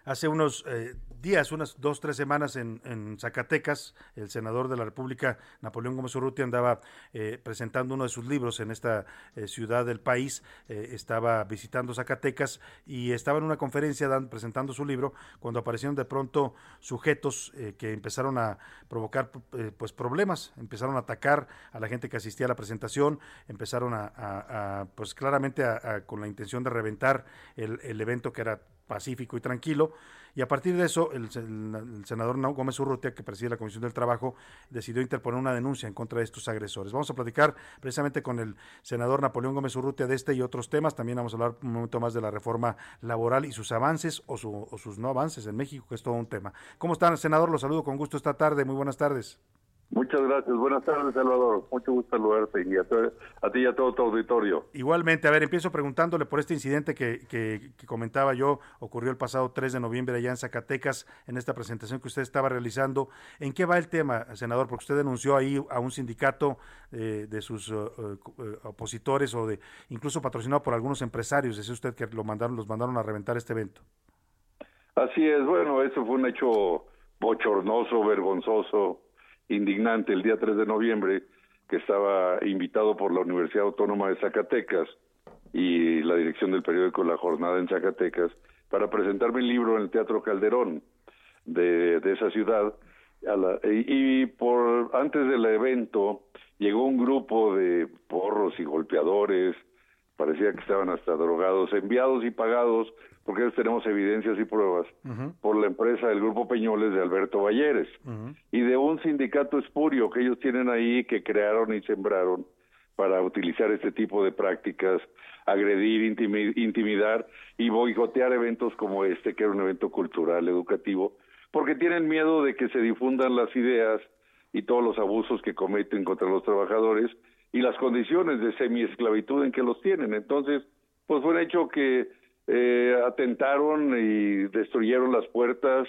hace unos eh, días, unas dos, tres semanas en, Zacatecas, el senador de la República, Napoleón Gómez Urrutia, andaba eh, presentando uno de sus libros en esta eh, ciudad del país, estaba visitando Zacatecas y estaba en una conferencia presentando su libro cuando aparecieron de pronto sujetos que empezaron a provocar pues problemas, empezaron a atacar a la gente que asistía a la presentación, empezaron a, pues claramente con la intención de reventar el, el evento que era pacífico y tranquilo. Y a partir de eso, el, senador Gómez Urrutia, que preside la Comisión del Trabajo, decidió interponer una denuncia en contra de estos agresores. Vamos a platicar precisamente con el senador Napoleón Gómez Urrutia de este y otros temas. También vamos a hablar un momento más de la reforma laboral y sus avances o, o sus no avances en México, que es todo un tema. ¿Cómo están, senador? Los saludo con gusto esta tarde. Muy buenas tardes. Muchas gracias. Buenas tardes, Salvador. Mucho gusto saludarte y a, ti y a todo tu auditorio. Igualmente, a ver, empiezo preguntándole por este incidente que, que, comentaba yo, ocurrió el pasado 3 de noviembre allá en Zacatecas, en esta presentación que usted estaba realizando. ¿En qué va el tema, senador? Porque usted denunció ahí a un sindicato eh, de sus eh, eh, opositores o de incluso patrocinado por algunos empresarios. Decía usted que lo mandaron, los mandaron a reventar este evento. Así es, bueno, eso fue un hecho bochornoso, vergonzoso indignante el día 3 de noviembre, que estaba invitado por la Universidad Autónoma de Zacatecas y la dirección del periódico La Jornada en Zacatecas, para presentar mi libro en el Teatro Calderón de, de esa ciudad. y, por antes del evento llegó un grupo de porros y golpeadores parecía que estaban hasta drogados, enviados y pagados, porque tenemos evidencias y pruebas, por la empresa del Grupo Peñoles de Alberto Valleres, y de un sindicato espurio que ellos tienen ahí, que crearon y sembraron para utilizar este tipo de prácticas, agredir, intimidar y boicotear eventos como este, que era un evento cultural, educativo, porque tienen miedo de que se difundan las ideas y todos los abusos que cometen contra los trabajadores y las condiciones de semiesclavitud en que los tienen. Entonces, pues fue un hecho que eh, atentaron y destruyeron las puertas,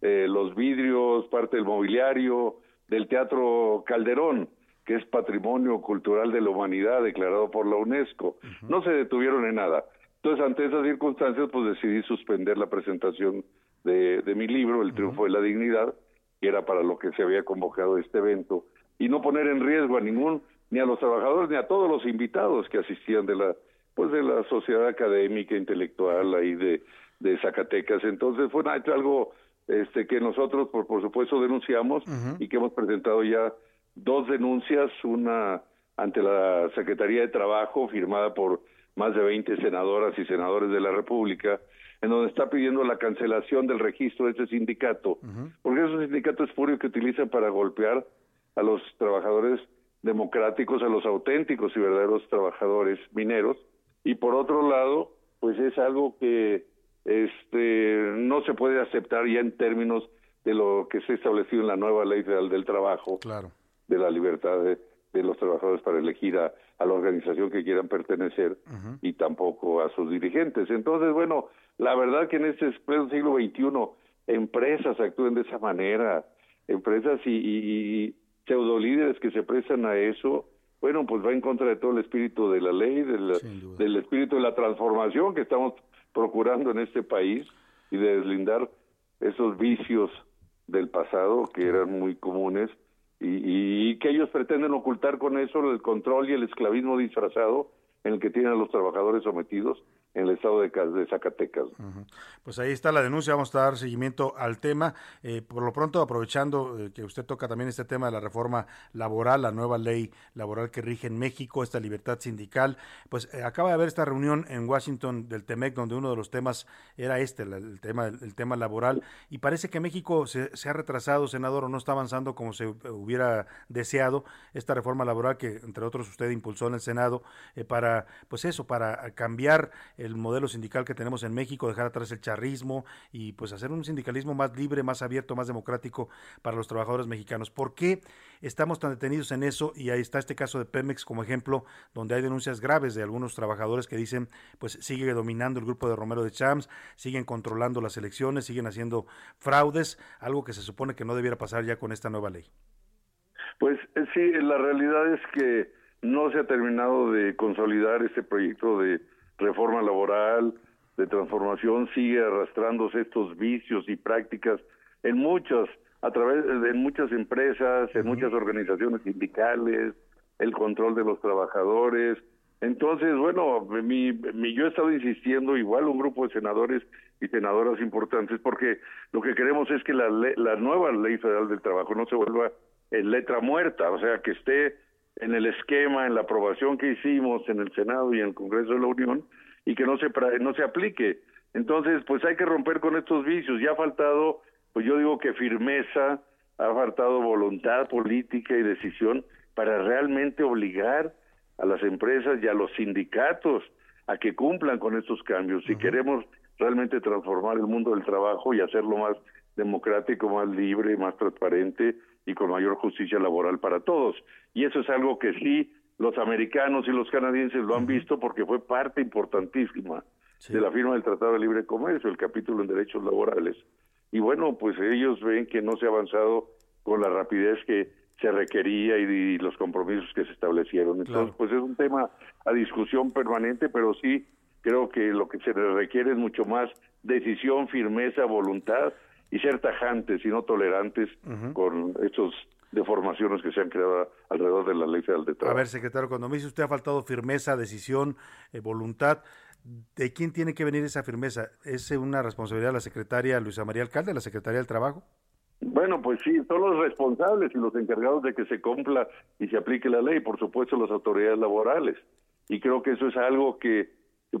eh, los vidrios, parte del mobiliario del Teatro Calderón, que es Patrimonio Cultural de la Humanidad declarado por la UNESCO. No se detuvieron en nada. Entonces, ante esas circunstancias, pues decidí suspender la presentación de, mi libro, El Triunfo de la Dignidad, que era para lo que se había convocado este evento, y no poner en riesgo a ningún, ni a los trabajadores, ni a todos los invitados que asistían de la, pues de la sociedad académica, intelectual ahí de, de Zacatecas. Entonces fue algo este, que nosotros, por, por supuesto, denunciamos y que hemos presentado ya dos denuncias, una ante la Secretaría de Trabajo, firmada por más de 20 senadoras y senadores de la República, en donde está pidiendo la cancelación del registro de ese sindicato, porque es un sindicato espurio que utilizan para golpear a los trabajadores democráticos, a los auténticos y verdaderos trabajadores mineros, y por otro lado, pues es algo que este no se puede aceptar ya en términos de lo que se ha establecido en la nueva ley federal del trabajo, claro. de la libertad de, los trabajadores para elegir a, la organización que quieran pertenecer y tampoco a sus dirigentes. Entonces, bueno, la verdad que en este siglo XXI empresas actúen de esa manera, empresas y, y, pseudo líderes que se prestan a eso, bueno, pues va en contra de todo el espíritu de la ley, del, del espíritu de la transformación que estamos procurando en este país y de deslindar esos vicios del pasado que eran muy comunes y, y, que ellos pretenden ocultar con eso el control y el esclavismo disfrazado en el que tienen a los trabajadores sometidos en el estado de, de Zacatecas. Pues ahí está la denuncia, vamos a dar seguimiento al tema. Eh, por lo pronto, aprovechando eh, que usted toca también este tema de la reforma laboral, la nueva ley laboral que rige en México, esta libertad sindical, pues eh, acaba de haber esta reunión en Washington del TEMEC, donde uno de los temas era este, el, tema, el, tema laboral, y parece que México se, se, ha retrasado, senador, o no está avanzando como se hubiera deseado esta reforma laboral que, entre otros, usted impulsó en el Senado para, pues eso, para cambiar el modelo sindical que tenemos en México, dejar atrás el charrismo y pues hacer un sindicalismo más libre, más abierto, más democrático para los trabajadores mexicanos. ¿Por qué estamos tan detenidos en eso? Y ahí está este caso de Pemex como ejemplo, donde hay denuncias graves de algunos trabajadores que dicen, pues sigue dominando el grupo de Romero de Champs, siguen controlando las elecciones, siguen haciendo fraudes, algo que se supone que no debiera pasar ya con esta nueva ley. Pues eh, sí, la realidad es que no se ha terminado de consolidar este proyecto de reforma laboral, de transformación, sigue arrastrándose estos vicios y prácticas en muchas, a través de muchas empresas, en muchas organizaciones sindicales, el control de los trabajadores. Entonces, bueno, mi, mi, yo he estado insistiendo, igual un grupo de senadores y senadoras importantes, porque lo que queremos es que la, la nueva ley federal del trabajo no se vuelva en letra muerta, o sea, que esté en el esquema, en la aprobación que hicimos en el Senado y en el Congreso de la Unión y que no se no se aplique. Entonces, pues hay que romper con estos vicios. Ya ha faltado, pues yo digo que firmeza, ha faltado voluntad política y decisión para realmente obligar a las empresas y a los sindicatos a que cumplan con estos cambios. Si queremos realmente transformar el mundo del trabajo y hacerlo más democrático, más libre, más transparente y con mayor justicia laboral para todos. Y eso es algo que sí los americanos y los canadienses lo han visto porque fue parte importantísima de la firma del Tratado de Libre Comercio, el capítulo en derechos laborales. Y bueno, pues ellos ven que no se ha avanzado con la rapidez que se requería y, los compromisos que se establecieron. Entonces, pues es un tema a discusión permanente, pero sí creo que lo que se requiere es mucho más decisión, firmeza, voluntad y ser tajantes y no tolerantes con estos deformaciones que se han creado alrededor de la ley federal de trabajo. A ver, secretario, cuando me dice usted ha faltado firmeza, decisión, eh, voluntad, ¿de quién tiene que venir esa firmeza? ¿Es una responsabilidad de la secretaria Luisa María Alcalde, la Secretaría del Trabajo? Bueno, pues sí, son los responsables y los encargados de que se cumpla y se aplique la ley, por supuesto las autoridades laborales. y creo que eso es algo que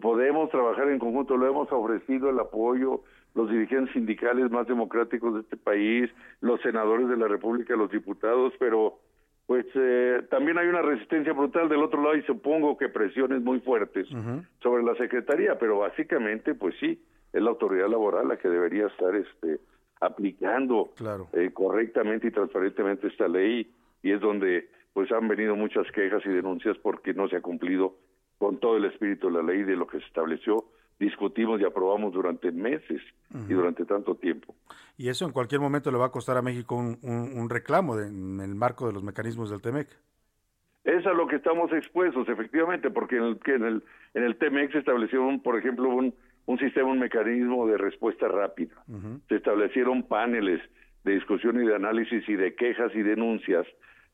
podemos trabajar en conjunto, lo hemos ofrecido el apoyo, los dirigentes sindicales más democráticos de este país, los senadores de la República, los diputados, pero pues eh, también hay una resistencia brutal del otro lado y supongo que presiones muy fuertes sobre la Secretaría, pero básicamente pues sí, es la autoridad laboral la que debería estar este aplicando eh, correctamente y transparentemente esta ley y es donde pues han venido muchas quejas y denuncias porque no se ha cumplido con todo el espíritu de la ley de lo que se estableció discutimos y aprobamos durante meses y durante tanto tiempo. Y eso en cualquier momento le va a costar a México un, reclamo en el marco de los mecanismos del TEMEC. Es a lo que estamos expuestos, efectivamente, porque en el, en el, en el TEMEC se estableció, un, por ejemplo, un, un sistema, un mecanismo de respuesta rápida. Se establecieron paneles de discusión y de análisis y de quejas y denuncias,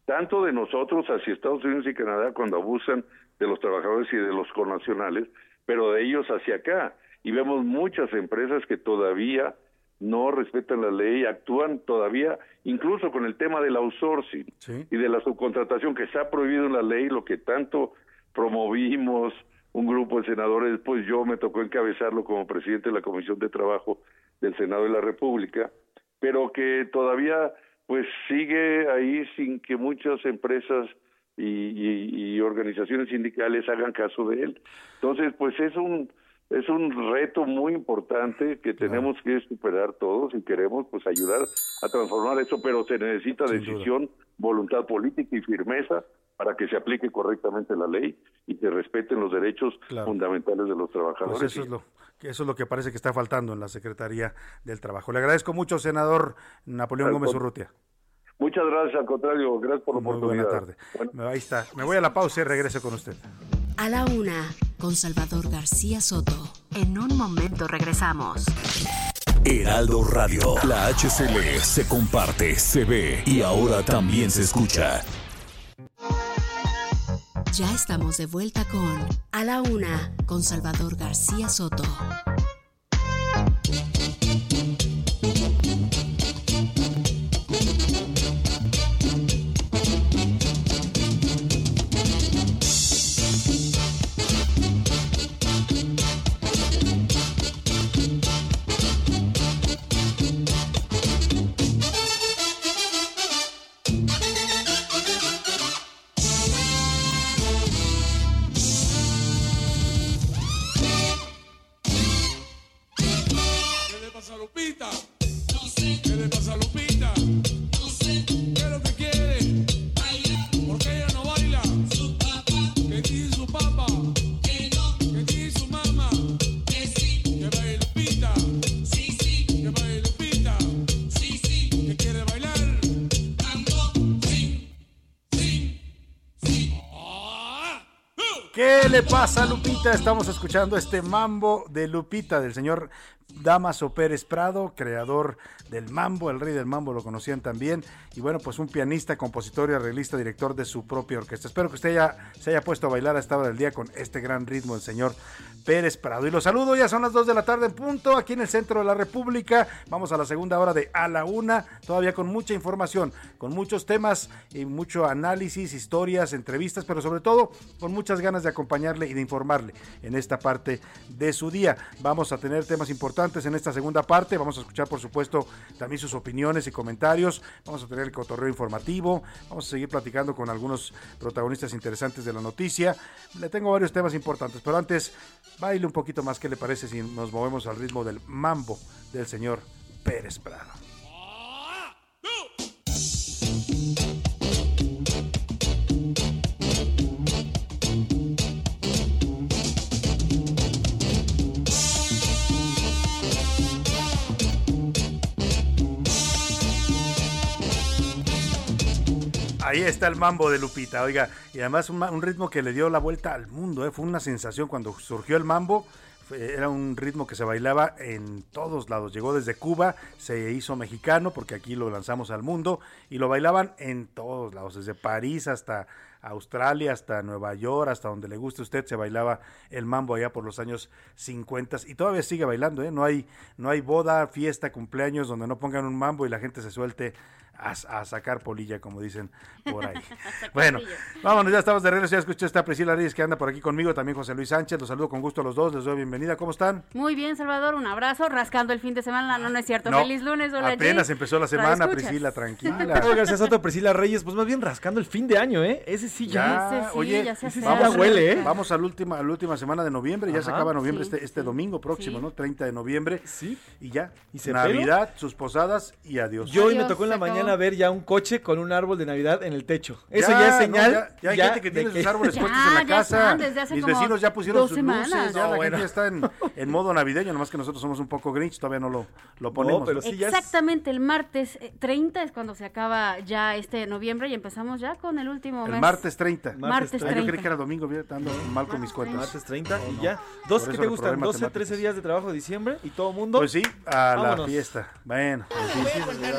tanto de nosotros hacia Estados Unidos y Canadá cuando abusan de los trabajadores y de los connacionales, pero de ellos hacia acá. Y vemos muchas empresas que todavía no respetan la ley, actúan todavía, incluso con el tema del outsourcing y de la subcontratación que se ha prohibido en la ley, lo que tanto promovimos un grupo de senadores, pues yo me tocó encabezarlo como presidente de la Comisión de Trabajo del Senado de la República, pero que todavía pues sigue ahí sin que muchas empresas y, organizaciones sindicales hagan caso de él. Entonces, pues es un es un reto muy importante que tenemos que superar todos y queremos pues ayudar a transformar eso, pero se necesita decisión, voluntad política y firmeza para que se aplique correctamente la ley y se respeten los derechos fundamentales de los trabajadores. Pues eso, es lo, eso es lo que parece que está faltando en la Secretaría del Trabajo. Le agradezco mucho, senador Napoleón Gómez Urrutia. Muchas gracias, al contrario, gracias por la oportunidad. Buena tarde. Ahí está. Me voy a la pausa y regreso con usted. A la una, con Salvador García Soto. En un momento regresamos. Heraldo Radio, la HCL se comparte, se ve y ahora también se escucha. Ya estamos de vuelta con A la una, con Salvador García Soto. Estamos escuchando este mambo de Lupita, del señor Damaso Pérez Prado, creador del mambo, el rey del mambo lo conocían también, y bueno, pues un pianista, compositor y arreglista, director de su propia orquesta. Espero que usted ya se haya puesto a bailar a esta hora del día con este gran ritmo del señor Pérez Prado. Y los saludo, ya son las 2 de la tarde en punto, aquí en el centro de la República. Vamos a la segunda hora de A la Una, todavía con mucha información, con muchos temas y mucho análisis, historias, entrevistas, pero sobre todo con muchas ganas de acompañarle y de informarle en esta parte de su día. Vamos a tener temas importantes en esta segunda parte, vamos a escuchar por supuesto también sus opiniones y comentarios, vamos a tener el cotorreo informativo, vamos a seguir platicando con algunos protagonistas interesantes de la noticia. Le tengo varios temas importantes, pero antes baile un poquito más, ¿qué le parece si nos movemos al ritmo del mambo del señor Pérez Prado? Ahí está el mambo de Lupita, oiga, y además un, ritmo que le dio la vuelta al mundo, ¿eh? fue una sensación cuando surgió el mambo, era un ritmo que se bailaba en todos lados, llegó desde Cuba, se hizo mexicano porque aquí lo lanzamos al mundo y lo bailaban en todos lados, desde París hasta Australia, hasta Nueva York, hasta donde le guste a usted, se bailaba el mambo allá por los años 50 y todavía sigue bailando, ¿eh? no, hay, no hay boda, fiesta, cumpleaños donde no pongan un mambo y la gente se suelte a, a sacar polilla, como dicen por ahí. bueno, vámonos, ya estamos de regreso. Ya escuché esta Priscila Reyes que anda por aquí conmigo, también José Luis Sánchez. Los saludo con gusto a los dos, les doy bienvenida. ¿Cómo están? Muy bien, Salvador, un abrazo, rascando el fin de semana. No, no es cierto. No, Feliz lunes, hola Apenas empezó la semana. Priscila, tranquila. Oiga, Gracias Soto, Priscila Reyes, pues más bien rascando el fin de año, ¿eh? Ese sí ya. Ese sí, oye, ya se acerca. ya huele, ¿eh? Vamos a la última, a la última semana de noviembre, ya se acaba noviembre Sí, este, este domingo próximo, Sí. ¿no? 30 de noviembre. Sí. Y ya. ¿Y se Navidad, sus posadas y adiós. Yo hoy me tocó en la se mañana ver ya un coche con un árbol de Navidad en el techo. Eso Ya, ya, es no, señal. ya, ya hay ya gente que tiene que- sus árboles puestos en la ya casa. están desde hace Mis como vecinos ya pusieron sus semanas. luces, ya No, la bueno. gente ya está en, en modo navideño, nomás que nosotros somos un poco grinch, todavía no lo, lo ponemos. No, pero sí ya es- Exactamente, el martes eh, 30 es cuando se acaba ya este noviembre y empezamos ya con el último El mes. martes 30. Martes Ah, yo creí 30. que era domingo, bien, ando mal con mis cuentas. Martes 30 y no. ya. Dos, ¿qué te gustan? 12, matemáticas. 13 días de trabajo de diciembre y todo mundo. Pues sí, a la fiesta. Bueno,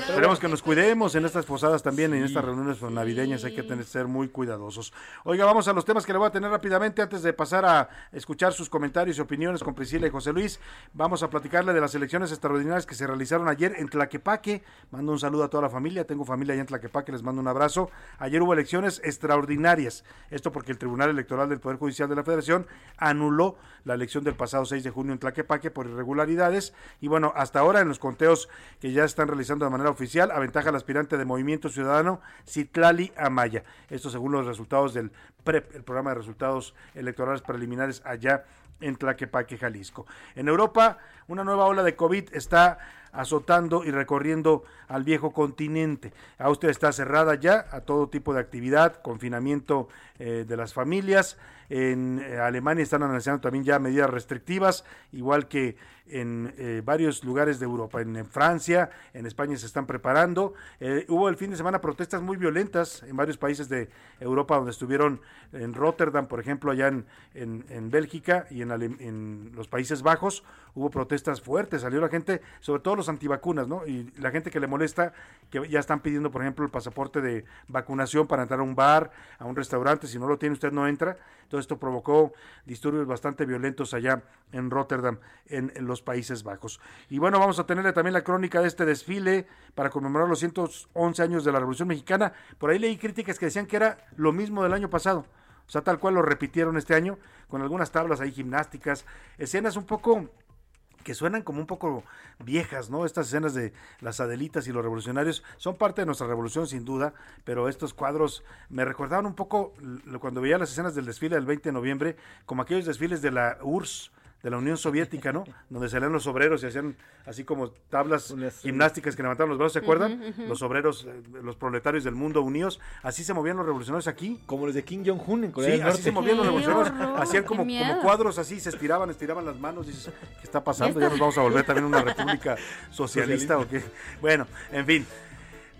esperemos que nos cuidemos en estas posadas también, en estas reuniones navideñas hay que tener, ser muy cuidadosos. Oiga, vamos a los temas que le voy a tener rápidamente antes de pasar a escuchar sus comentarios y opiniones con Priscila y José Luis. Vamos a platicarle de las elecciones extraordinarias que se realizaron ayer en Tlaquepaque. Mando un saludo a toda la familia, tengo familia allá en Tlaquepaque, les mando un abrazo. Ayer hubo elecciones extraordinarias, esto porque el Tribunal Electoral del Poder Judicial de la Federación anuló la elección del pasado 6 de junio en Tlaquepaque por irregularidades y bueno, hasta ahora en los conteos que ya están realizando de manera oficial, aventaja al aspirante de Movimiento Ciudadano, Citlali Amaya. Esto según los resultados del PREP, el programa de resultados electorales preliminares allá en Tlaquepaque, Jalisco. En Europa, una nueva ola de COVID está azotando y recorriendo al viejo continente. Austria está cerrada ya a todo tipo de actividad, confinamiento eh, de las familias. En eh, Alemania están analizando también ya medidas restrictivas, igual que en eh, varios lugares de Europa. En, Francia, en España se están preparando. Eh, hubo el fin de semana protestas muy violentas en varios países de Europa, donde estuvieron en Rotterdam, por ejemplo, allá en, en, Bélgica y en, en los Países Bajos. Hubo protestas fuertes, salió la gente, sobre todo los antivacunas, ¿no? Y la gente que le molesta, que ya están pidiendo, por ejemplo, el pasaporte de vacunación para entrar a un bar, a un restaurante. Si no lo tiene, usted no entra. Esto provocó disturbios bastante violentos allá en Rotterdam, en, en los Países Bajos. Y bueno, vamos a tenerle también la crónica de este desfile para conmemorar los 111 años de la Revolución Mexicana. Por ahí leí críticas que decían que era lo mismo del año pasado. O sea, tal cual lo repitieron este año, con algunas tablas ahí gimnásticas, escenas un poco que suenan como un poco viejas, ¿no? Estas escenas de las Adelitas y los revolucionarios son parte de nuestra revolución sin duda, pero estos cuadros me recordaban un poco cuando veía las escenas del desfile del 20 de noviembre, como aquellos desfiles de la URSS, de la Unión Soviética, ¿no? Donde salían los obreros y hacían así como tablas gimnásticas que levantaban los brazos, ¿se acuerdan? Los obreros, eh, los proletarios del mundo unidos, así se movían los revolucionarios aquí. Como los de Kim Jong-un en Corea Sí, del Norte. así se movían los ¡Qué revolucionarios, horror! hacían ¡Qué como, cuadros así, se estiraban, estiraban las manos, dices, ¿qué está pasando? Ya ¿Ya está. nos vamos a volver también una república socialista o qué? Bueno, en fin.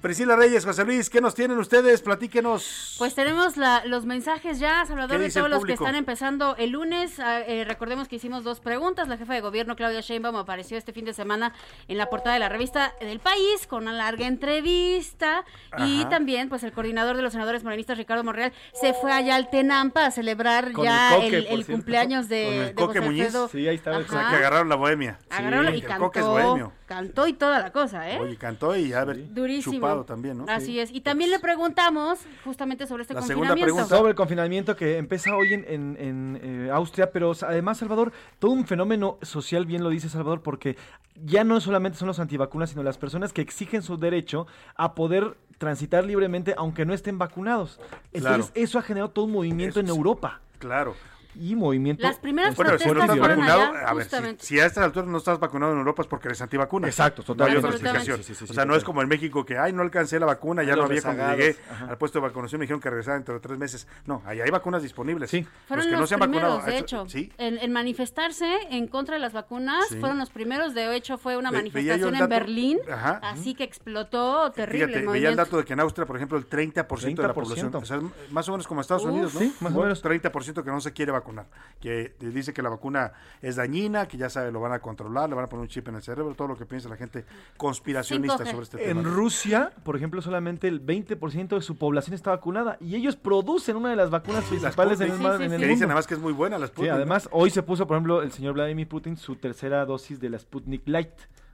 Priscila Reyes, José Luis, ¿qué nos tienen ustedes? Platíquenos. Pues tenemos la- los mensajes ya, Salvador, ¿Qué de todos el los que están empezando el lunes. Ah, eh, recordemos que hicimos dos preguntas. La jefa de gobierno, Claudia Sheinbaum, apareció este fin de semana en la portada de la revista del País con una larga entrevista. Y también, pues, el coordinador de los senadores morenistas, Ricardo Monreal, se fue allá al Tenampa a celebrar Con ya el Coque, el, el cumpleaños de, Con el de Coque José Muñiz. Alfredo. Sí, ahí estaba. O sea, que agarraron la bohemia. Agarraron y el cantó. Coque es bohemio. Cantó y toda la cosa, ¿eh? Oye, cantó y ya haber Durísimo. chupado también, ¿no? Así es. Y también le preguntamos justamente sobre este La confinamiento. Sobre el confinamiento que empieza hoy en, en- en, eh, Austria, pero además, Salvador, todo un fenómeno social, bien lo dice Salvador, porque ya no solamente son los antivacunas, sino las personas que exigen su derecho a poder transitar libremente aunque no estén vacunados. Entonces, Claro. eso ha generado todo un movimiento en Europa. Claro. Y movimiento... Las primeras Bueno, si no estás vacunado, allá, a ver, si, justamente. si a estas alturas no estás vacunado en Europa es porque eres antivacuna. Exacto, No hay totalmente. otra explicación. Sí, sí, sí, o sea, no es como en México que, ay, no alcancé la vacuna, ya no había cuando llegué ajá. al puesto de vacunación, me dijeron que regresara dentro de tres meses. No, ahí hay vacunas disponibles. Sí. Fueron los que los, no se han primeros, vacunado. de hecho, Sí. en, en manifestarse en contra de las vacunas, Sí. fueron los primeros. De hecho, fue una manifestación en Berlín, Ajá. así que explotó terrible Fíjate, el veía el dato de que en Austria, por ejemplo, el 30%, de la 30%. población, o sea, más o menos como Estados. Unidos, ¿no? Sí, más o menos. 30% que no se quiere vacunar, que dice que la vacuna es dañina, que ya sabe, lo van a controlar, le van a poner un chip en el cerebro, todo lo que piensa la gente conspiracionista 5G. sobre este tema. En Rusia, por ejemplo, solamente el 20% de su población está vacunada y ellos producen una de las vacunas principales en el, en que mundo. dicen además que es muy buena la Sí, Sputnik, ¿no? además, hoy se puso, por ejemplo, el señor Vladimir Putin su tercera dosis de la Sputnik Light.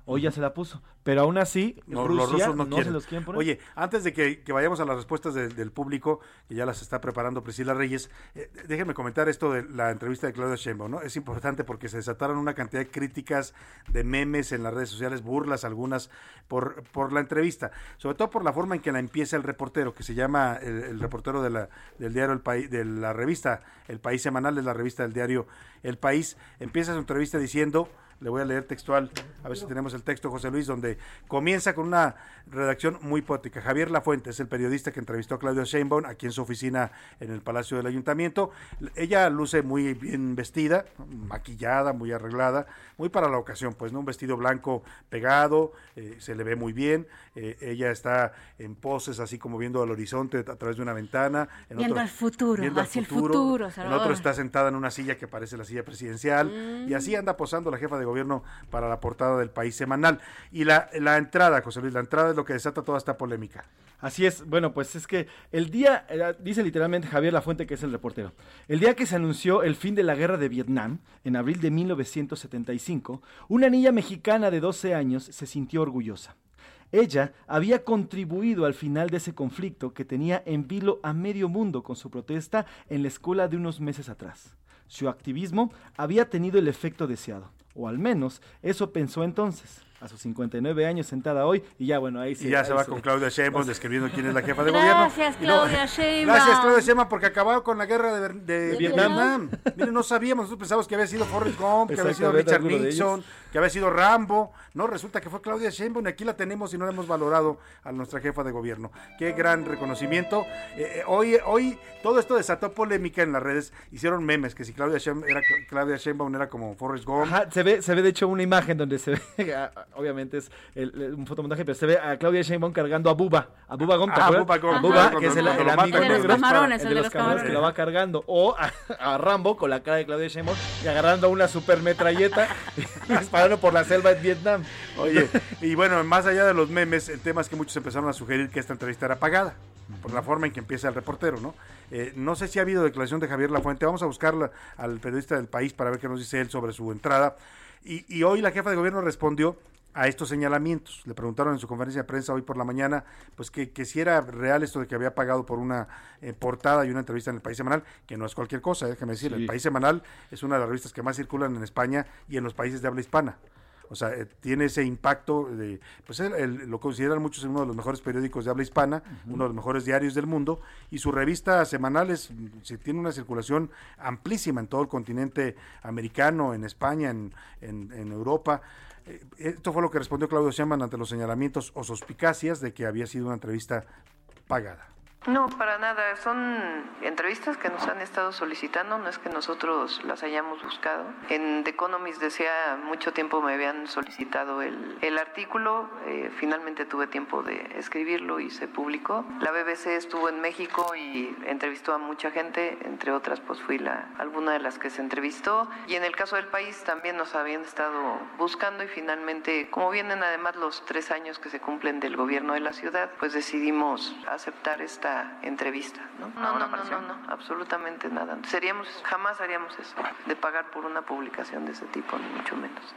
Hoy ya se la puso. Pero aún así, No, Rusia los rusos no, no, quieren. se los quieren poner. Oye, antes de que, que vayamos a las respuestas de- del público, que ya las está preparando Priscila Reyes, eh, déjenme comentar esto de la entrevista de Claudia Sheinbaum, ¿no? Es importante porque se desataron una cantidad de críticas, de memes en las redes sociales, burlas algunas por, por la entrevista, sobre todo por la forma en que la empieza el reportero, que se llama el, el reportero de la, del diario El País, de la revista El País Semanal, es la revista del diario El País, empieza su entrevista diciendo le voy a leer textual, a ver si tenemos el texto, José Luis, donde comienza con una redacción muy poética. Javier Lafuente es el periodista que entrevistó a Claudia Sheinbaum aquí en su oficina en el Palacio del Ayuntamiento. Ella luce muy bien vestida, maquillada, muy arreglada, muy para la ocasión, pues, ¿no? Un vestido blanco pegado, eh, se le ve muy bien. eh, ella está en poses así como viendo al horizonte a través de una ventana. En Viendo al futuro, viendo hacia el futuro, En Salvador. otro está sentada en una silla que parece la silla presidencial y así anda posando la jefa de gobierno para la portada del país semanal. Y la, la entrada, José Luis, la entrada es lo que desata toda esta polémica. Así es, bueno, pues es que el día, eh, dice literalmente Javier Lafuente, que es el reportero, el día que se anunció el fin de la guerra de Vietnam, en abril de 1975, una niña mexicana de 12 años se sintió orgullosa. Ella había contribuido al final de ese conflicto que tenía en vilo a medio mundo con su protesta en la escuela de unos meses atrás. Su activismo había tenido el efecto deseado, o al menos eso pensó entonces, a sus 59 años sentada hoy, y ya bueno, ahí sí. Y ya ahí se va con Claudia Sheinbaum describiendo quién es la jefa de Gracias, gobierno. No- Claudia Sheinbaum. Gracias, Claudia Sheinbaum, porque acabó con la guerra de, de De Vietnam. Miren, no sabíamos, nosotros pensábamos que había sido Forrest Gump, que había sido Richard Nixon, que había sido Rambo. No, resulta que fue Claudia Sheinbaum y aquí la tenemos y no la hemos valorado a nuestra jefa de gobierno. Qué gran reconocimiento. Eh, eh, hoy, hoy todo esto desató polémica en las redes. Hicieron memes que si Claudia Sheinbaum era, Claudia Sheinbaum era como Forrest Gump. Ajá, se ve, se ve de hecho una imagen donde se ve, obviamente es el- el- un fotomontaje, pero se ve a Claudia Sheinbaum cargando a Buba, a Buba ¿te Ah, acuerdas? Bubba Gump, A ajá. Bubba, Cuando- que es el, el amigo de los negro, camarones, el de los camarones que lo va cargando, o a, a Rambo con la cara de Claudia Sheinbaum y agarrando una super metralleta y disparando por la selva en Vietnam. Oye, y bueno, más allá de los memes, el tema es que muchos empezaron a sugerir que esta entrevista era pagada, por la forma en que empieza el reportero, ¿no? Eh, no sé si ha habido declaración de Javier Lafuente, vamos a buscarla al periodista del país para ver qué nos dice él sobre su entrada. Y, y hoy la jefa de gobierno respondió a estos señalamientos. Le preguntaron en su conferencia de prensa hoy por la mañana, pues que, que si era real esto de que había pagado por una eh, portada y una entrevista en el País Semanal, que no es cualquier cosa, déjeme decir, el. País Semanal es una de las revistas que más circulan en España y en los países de habla hispana. O sea, eh, tiene ese impacto de, pues lo consideran muchos uno de los mejores periódicos de habla hispana, uno de los mejores diarios del mundo, y su revista semanal es, sí, tiene una circulación amplísima en todo el continente americano, en España, en, en- en Europa. Eh, Esto fue lo que respondió Claudio Sheinbaum ante los señalamientos o suspicacias de que había sido una entrevista pagada. No, para nada. Son entrevistas que nos han estado solicitando, no es que nosotros las hayamos buscado. En The Economist decía mucho tiempo me habían solicitado el, el artículo, eh, finalmente tuve tiempo de escribirlo y se publicó. La BBC estuvo en México y entrevistó a mucha gente, entre otras pues fui la, alguna de las que se entrevistó. Y en el caso del país también nos habían estado buscando y finalmente, como vienen además los tres años que se cumplen del gobierno de la ciudad, pues decidimos aceptar esta entrevista. ¿no? No, no, no, no, no, absolutamente nada. Seríamos, jamás haríamos eso, de pagar por una publicación de ese tipo, ni mucho menos.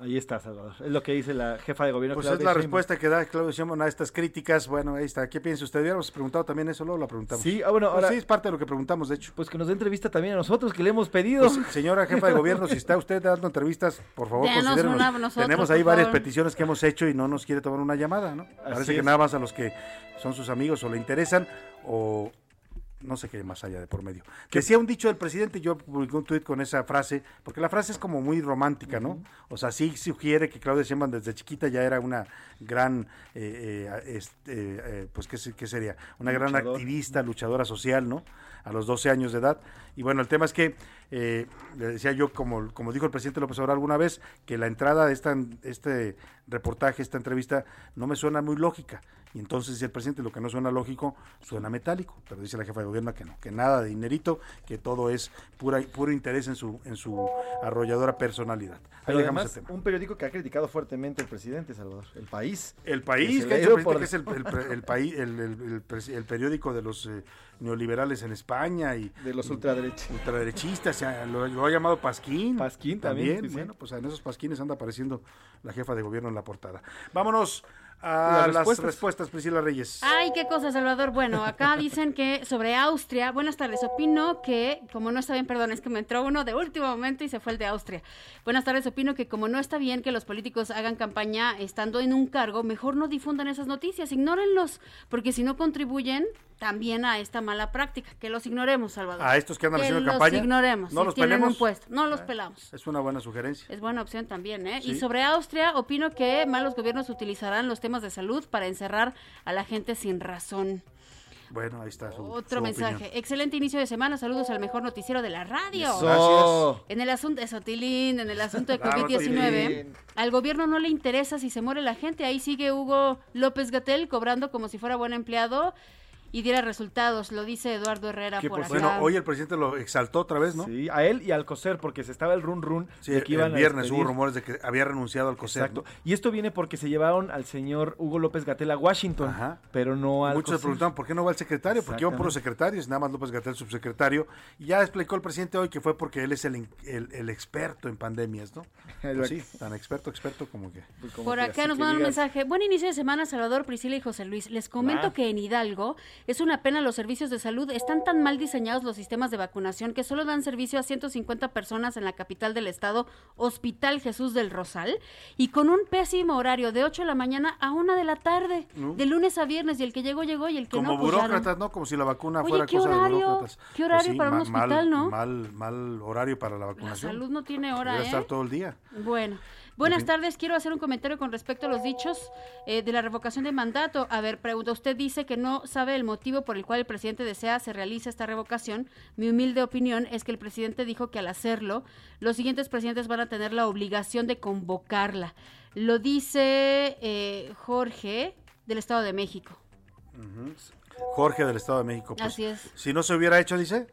Ahí está, Salvador. Es lo que dice la jefa de gobierno. Pues Claudia es la Sheinbaum. respuesta que da Claudio Sheinbaum a estas críticas. Bueno, ahí está. ¿Qué piensa usted? Hubiéramos preguntado también eso, luego lo preguntamos. Sí, ah, bueno, Pues ahora- sí, es parte de lo que preguntamos, de hecho. Pues que nos dé entrevista también a nosotros, que le hemos pedido. Pues, señora jefa de gobierno, si está usted dando entrevistas, por favor, considérenos. una a nosotros, Tenemos ahí varias favor. peticiones que hemos hecho y no nos quiere tomar una llamada, ¿no? Parece que nada más a los que son sus amigos o le interesan o no sé qué más allá de por medio. Decía un dicho del presidente, yo publiqué un tuit con esa frase, porque la frase es como muy romántica, ¿no? O sea, sí sugiere que Claudia Sheinbaum desde chiquita ya era una gran, eh, eh, este, eh, pues, ¿qué, qué sería? Una gran activista, luchadora social, ¿no? A los 12 años de edad. Y bueno, el tema es que, eh, le decía yo, como, como dijo el presidente López Obrador alguna vez, que la entrada de esta, este reportaje, esta entrevista, no me suena muy lógica. Y entonces dice el presidente, lo que no suena lógico, suena metálico. Pero dice la jefa de gobierno que no, que nada de dinerito, que todo es pura, puro interés en su, en su arrolladora personalidad. Ahí además, el tema. un periódico que ha criticado fuertemente el presidente, Salvador. El País. El país, que, por- es el, país, el, el- periódico de los eh, neoliberales en España y de los ultraderechistas. lo, lo ha llamado Pasquín. Pasquín también, sí. bueno, pues en esos pasquines anda apareciendo la jefa de gobierno en la portada. Vámonos a Las las respuestas. respuestas, Priscila Reyes. Ay, qué cosa, Salvador. Bueno, acá dicen que sobre Austria, buenas tardes, opino que, como no está bien, perdón, es que me entró uno de último momento y se fue el de Austria. Buenas tardes, opino que como no está bien que los políticos hagan campaña estando en un cargo, mejor no difundan esas noticias, ignórenlos, porque si no contribuyen también a esta mala práctica, que los ignoremos, Salvador. A estos que andan haciendo los campaña, ignoremos, ¿no si los tienen pelemos? un puesto, no los Eh, pelamos. Es una buena sugerencia. Es buena opción también, ¿eh? Y sobre Austria, opino que malos gobiernos utilizarán los temas de salud para encerrar a la gente sin razón. Bueno, ahí está su Otro su mensaje. opinión. Excelente inicio de semana. Saludos al mejor noticiero de la radio. Gracias. En el asunto de Sotilín, en el asunto de Bravo, COVID-19, Tilín. al gobierno no le interesa si se muere la gente. Ahí sigue Hugo López Gatel cobrando como si fuera buen empleado y diera resultados. Lo dice Eduardo Herrera Que, por pues, acá. Bueno, hoy el presidente lo exaltó otra vez, ¿no? Sí, a él y al COSER, porque se estaba el run run Sí, de que iban el a viernes hubo rumores de que había renunciado al COSER. Exacto. Y esto viene porque se llevaron al señor Hugo López Gatel a Washington, pero no al Muchos se COSER. preguntaban por qué no va el secretario, porque iban puros secretarios, nada más López Gatel subsecretario. Y ya explicó el presidente hoy que fue porque él es el, el, el experto en pandemias, ¿no? Pues sí, tan experto, experto como que. Por acá nos mandan un mensaje. Buen inicio de semana, Salvador, Priscila y José Luis. Les comento Ah. que en Hidalgo es una pena los servicios de salud. Están tan mal diseñados los sistemas de vacunación que solo dan servicio a 150 personas en la capital del estado, Hospital Jesús del Rosal, y con un pésimo horario de 8 de la mañana a 1 de la tarde, de lunes a viernes, y el que llegó, llegó, y el que Como no, pues ya no. burócratas, ¿no? Como si la vacuna Oye, fuera ¿qué cosa horario? de burócratas. Pues ¿Qué horario para un hospital, mal, no? Mal, mal horario para la La vacunación. salud no tiene hora, ¿eh? estar todo el día. Bueno, buenas tardes. Quiero hacer un comentario con respecto a los dichos eh, de la revocación de mandato. A ver, pregunta, usted dice que no sabe el motivo por el cual el presidente desea se realice esta revocación. Mi humilde opinión es que el presidente dijo que al hacerlo, los siguientes presidentes van a tener la obligación de convocarla. Lo dice eh, Jorge del Estado de México. Ujú. Jorge del Estado de México. pues, Así es. Si no se hubiera hecho, dice.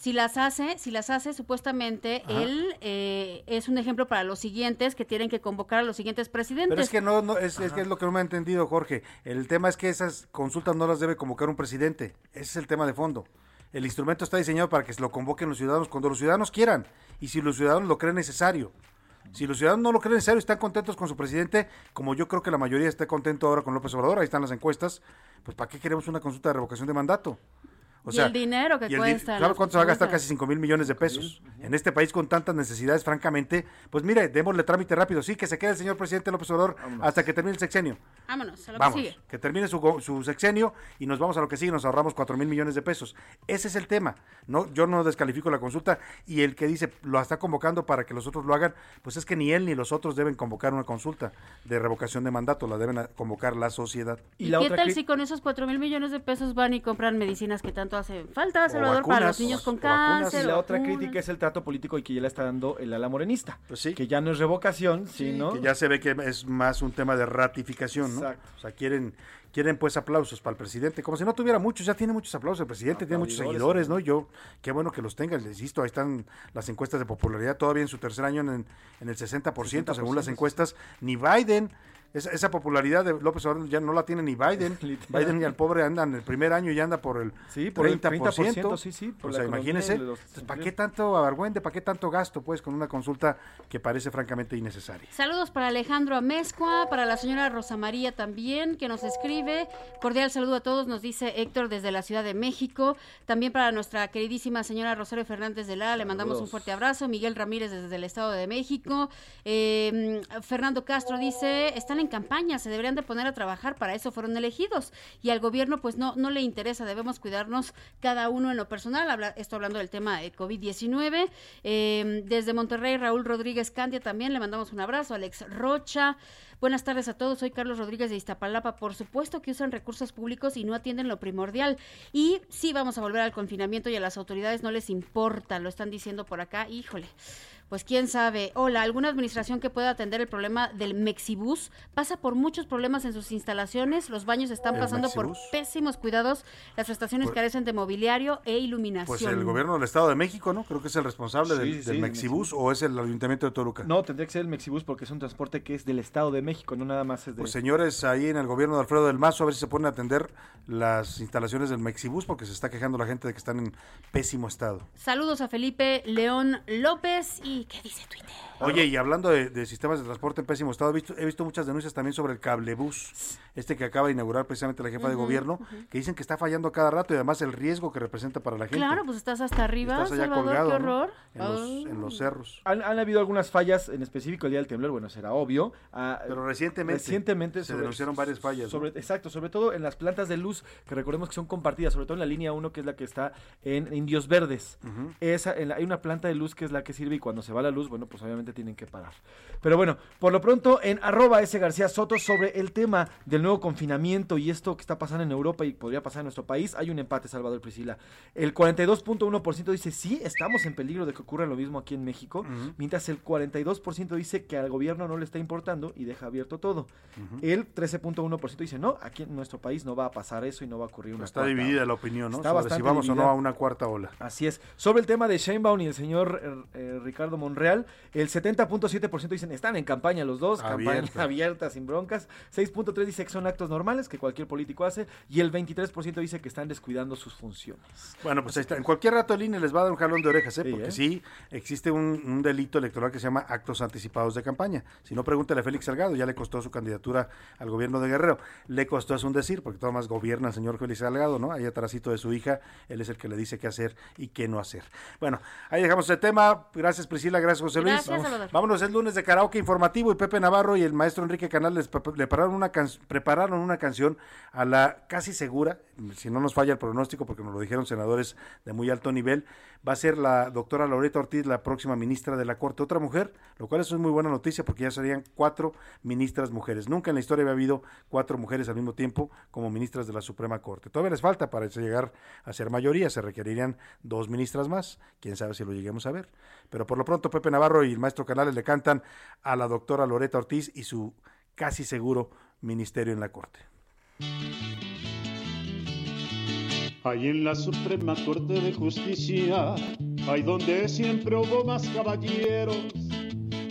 Si las hace, si las hace, supuestamente Ajá. él eh, es un ejemplo para los siguientes que tienen que convocar a los siguientes presidentes. Pero es que no, no es, es que es lo que no me ha entendido, Jorge. El tema es que esas consultas no las debe convocar un presidente. Ese es el tema de fondo. El instrumento está diseñado para que se lo convoquen los ciudadanos cuando los ciudadanos quieran y si los ciudadanos lo creen necesario. Si los ciudadanos no lo creen necesario, están contentos con su presidente, como yo creo que la mayoría está contento ahora con López Obrador, ahí están las encuestas, pues ¿para qué queremos una consulta de revocación de mandato? Y el dinero que y el di- cuesta ¿Sabe las cuánto se va a gastar? Casi 5 mil millones de pesos. En este país con tantas necesidades, francamente, pues mire, démosle trámite rápido. Sí, que se quede el señor presidente López Obrador hasta que termine el sexenio. Vámonos, a lo Vamos, que sigue. que termine su, su sexenio y nos vamos a lo que sigue, nos ahorramos 4 mil millones de pesos. Ese es el tema. No, yo no descalifico la consulta y el que dice lo está convocando para que los otros lo hagan, pues es que ni él ni los otros deben convocar una consulta de revocación de mandato, la deben convocar la sociedad. ¿Y, qué tal si con esos 4 mil millones de pesos van y compran medicinas que tanto hacen falta, Salvador, para los niños con cáncer? Y la otra vacunas? crítica es el trato político y que ya le está dando el ala morenista. Que ya no es revocación, sino... Que ya se ve que es más un tema de ratificación, ¿no? Exacto. O sea, quieren, quieren pues aplausos para el presidente, como si no tuviera muchos, ya tiene muchos aplausos el presidente, tiene muchos seguidores, ¿no? Yo, qué bueno que los tenga, les insisto, ahí están las encuestas de popularidad, todavía en su tercer año en, en el 60%, según las 60%. encuestas, ni Biden, esa, esa popularidad de López Obrador ya no la tiene ni Biden, Biden y el pobre anda en el primer año y anda por el Sí, por el 30%, 30%, sí, sí, por o sea, de los entonces, ¿para qué tanto avergüente, para qué tanto gasto, pues, con una consulta que parece francamente innecesaria? Saludos para Alejandro Amezcua, para la señora Rosa María también, que nos escribe. Cordial saludo a todos, nos dice Héctor desde la Ciudad de México. También para nuestra queridísima señora Rosario Fernández de Lara, le mandamos un fuerte abrazo. Miguel Ramírez desde el Estado de México. Eh, Fernando Castro dice, están en campaña, se deberían de poner a trabajar, para eso fueron elegidos. Y al gobierno pues no, no le interesa, debemos cuidarnos cada uno en lo personal. Habla, esto hablando del tema de COVID-19. Eh, desde Monterrey, Raúl Rodríguez Candia también, le mandamos un abrazo. Alex Rocha. Buenas tardes a todos, soy Carlos Rodríguez de Iztapalapa. Por supuesto que usan recursos públicos y no atienden lo primordial. Y sí vamos a volver al confinamiento y a las autoridades no les importa, lo están diciendo por acá. Híjole, pues quién sabe. Hola, ¿alguna administración que pueda atender el problema del Mexibus? Pasa por muchos problemas en sus instalaciones, los baños están ¿El pasando por pésimos cuidados, las estaciones carecen de mobiliario e iluminación. Pues el gobierno del Estado de México, ¿no? Creo que es el responsable Sí, del, sí, del del Mexibus o es el Ayuntamiento de Toluca. No, tendría que ser el Mexibus porque es un transporte que es del Estado de México, no nada más es de... Pues señores, ahí en el gobierno de Alfredo del Mazo, a ver si se ponen a atender las instalaciones del Mexibus porque se está quejando la gente de que están en pésimo estado. Saludos a Felipe León López y ¿qué dice Twitter? Oye, y hablando de, de sistemas de transporte en pésimo estado, he visto, he visto muchas denuncias también sobre el cablebús, este que acaba de inaugurar precisamente la jefa de gobierno, que dicen que está fallando cada rato y además el riesgo que representa para la gente. Claro, pues estás hasta arriba, Estás allá Salvador, colgado, qué ¿no? horror. En, los, Ay. en los cerros. Han, han habido algunas fallas, en específico el día del temblor, bueno, será obvio. ah, Pero recientemente recientemente se denunciaron varias fallas, ¿no? Exacto, sobre todo en las plantas de luz, que recordemos que son compartidas, sobre todo en la línea 1, que es la que está en Indios Verdes. Esa, en la- hay una planta de luz que es la que sirve y cuando se va la luz, bueno, pues obviamente tienen que parar. Pero bueno, por lo pronto en arroba ese García Soto sobre el tema del nuevo confinamiento y esto que está pasando en Europa y podría pasar en nuestro país, hay un empate, Salvador Priscila. El 42.1% dice sí, estamos en peligro de que ocurra lo mismo aquí en México, mientras el 42% dice que al gobierno no le está importando y deja abierto todo. El 13.1% dice no, aquí en nuestro país no va a pasar eso y no va a ocurrir una Está cuarta dividida ola". la opinión, ¿no? Está Sobre si vamos o no a una cuarta ola. Así es. Sobre el tema de Sheinbaum y el señor eh, eh, Ricardo Monreal, el 70.7% dicen están en campaña los dos, campaña Abierta. sin broncas. 6.3 dice que son actos normales que cualquier político hace y el 23% dice que están descuidando sus funciones. Bueno, pues ahí está. En cualquier rato el INE les va a dar un jalón de orejas, ¿eh? Sí, porque ¿eh? sí existe un, un delito electoral que se llama actos anticipados de campaña. Si no, pregúntale a Félix Salgado, ya le costó su candidatura al gobierno de Guerrero. Le costó es un decir, porque todo más gobierna el señor Félix Salgado, ¿no? Ahí atrásito de su hija, él es el que le dice qué hacer y qué no hacer. Bueno, ahí dejamos el tema. Gracias Priscila, gracias José Luis. Gracias, Vamos- Salvador. Vámonos, es lunes de karaoke informativo y Pepe Navarro y el maestro Enrique Canal les pre- prepararon una, can- prepararon una canción a la casi segura, si no nos falla el pronóstico, porque nos lo dijeron senadores de muy alto nivel, va a ser la doctora Loreta Ortiz, la próxima ministra de la Corte, otra mujer, lo cual es muy buena noticia porque ya serían cuatro ministras mujeres. Nunca en la historia había habido cuatro mujeres al mismo tiempo como ministras de la Suprema Corte. Todavía les falta para llegar a ser mayoría, se requerirían dos ministras más, quién sabe si lo lleguemos a ver. Pero por lo pronto Pepe Navarro y el maestro Canales le cantan a la doctora Loreta Ortiz y su casi seguro ministerio en la Corte. Ahí en la Suprema Corte de Justicia, ahí donde siempre hubo más caballeros,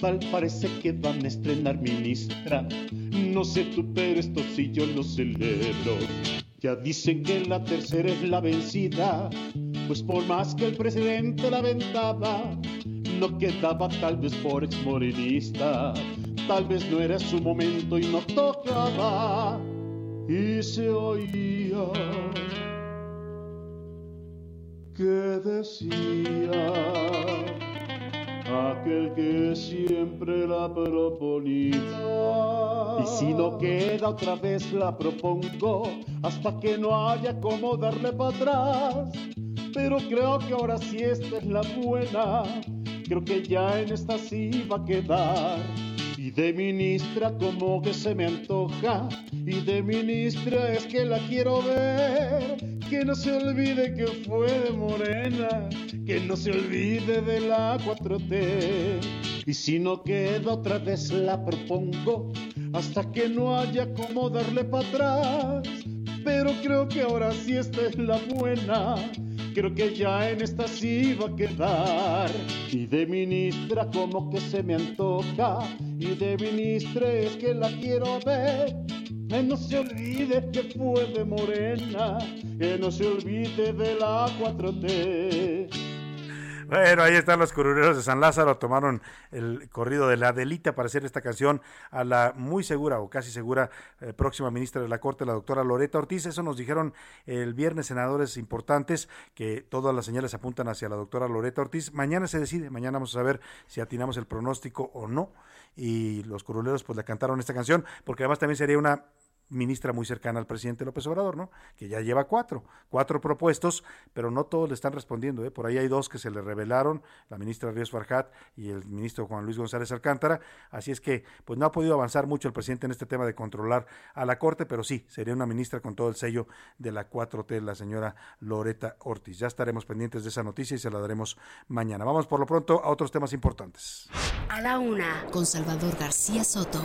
tal parece que van a estrenar ministra. No sé tú, pero esto sí yo lo celebro. Ya dicen que la tercera es la vencida, pues por más que el presidente la aventaba, no quedaba tal vez por exmorenista, tal vez no era su momento y no tocaba, y se oía que decía aquel que siempre la proponía. Y si no queda otra vez la propongo hasta que no haya como darle para atrás. Pero creo que ahora sí esta es la buena. Creo que ya en esta sí va a quedar. Y de ministra como que se me antoja. Y de ministra es que la quiero ver. Que no se olvide que fue de morena. Que no se olvide de la 4T. Y si no queda otra vez la propongo. Hasta que no haya como darle para atrás. Pero creo que ahora sí esta es la buena. Creo que ya en esta sí va a quedar. Y de ministra como que se me antoja. Y de ministra es que la quiero ver. Que no se olvide que fue de morena. Que no se olvide de la 4T. Bueno, ahí están los curuleros de San Lázaro, tomaron el corrido de la Adelita para hacer esta canción a la muy segura o casi segura eh, próxima ministra de la Corte, la doctora Loreta Ortiz. Eso nos dijeron el viernes senadores importantes, que todas las señales apuntan hacia la doctora Loreta Ortiz. Mañana se decide, mañana vamos a saber si atinamos el pronóstico o no. Y los curuleros pues le cantaron esta canción, porque además también sería una ministra muy cercana al presidente López Obrador, ¿no? Que ya lleva cuatro, cuatro propuestos, pero no todos le están respondiendo, ¿eh? Por ahí hay dos que se le revelaron, la ministra Ríos Farjat y el ministro Juan Luis González Alcántara, así es que pues no ha podido avanzar mucho el presidente en este tema de controlar a la Corte, pero sí, sería una ministra con todo el sello de la 4T, la señora Loreta Ortiz. Ya estaremos pendientes de esa noticia y se la daremos mañana. Vamos por lo pronto a otros temas importantes. A la una, con Salvador García Soto.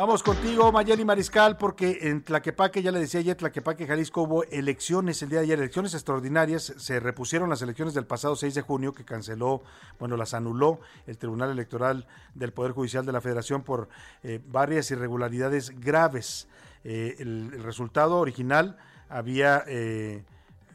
Vamos contigo, Mayeli Mariscal, porque en Tlaquepaque, ya le decía ayer, Tlaquepaque, Jalisco, hubo elecciones el día de ayer, elecciones extraordinarias. Se repusieron las elecciones del pasado 6 de junio, que canceló, bueno, las anuló el Tribunal Electoral del Poder Judicial de la Federación por eh, varias irregularidades graves. Eh, el, resultado original había, eh,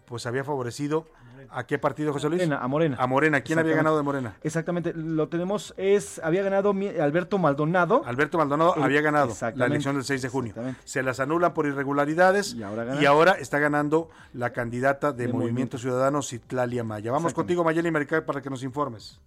pues había favorecido ¿A qué partido, José Luis? Morena, a Morena. A Morena. ¿Quién había ganado de Morena? Exactamente. Lo tenemos, es, había ganado Alberto Maldonado. Alberto Maldonado el, había ganado la elección del 6 de junio. Se las anulan por irregularidades y ahora, y ahora está ganando la candidata de, de Movimiento, Movimiento Ciudadano, Citlalia Maya. Vamos contigo, Mayeli Marical, para que nos informes.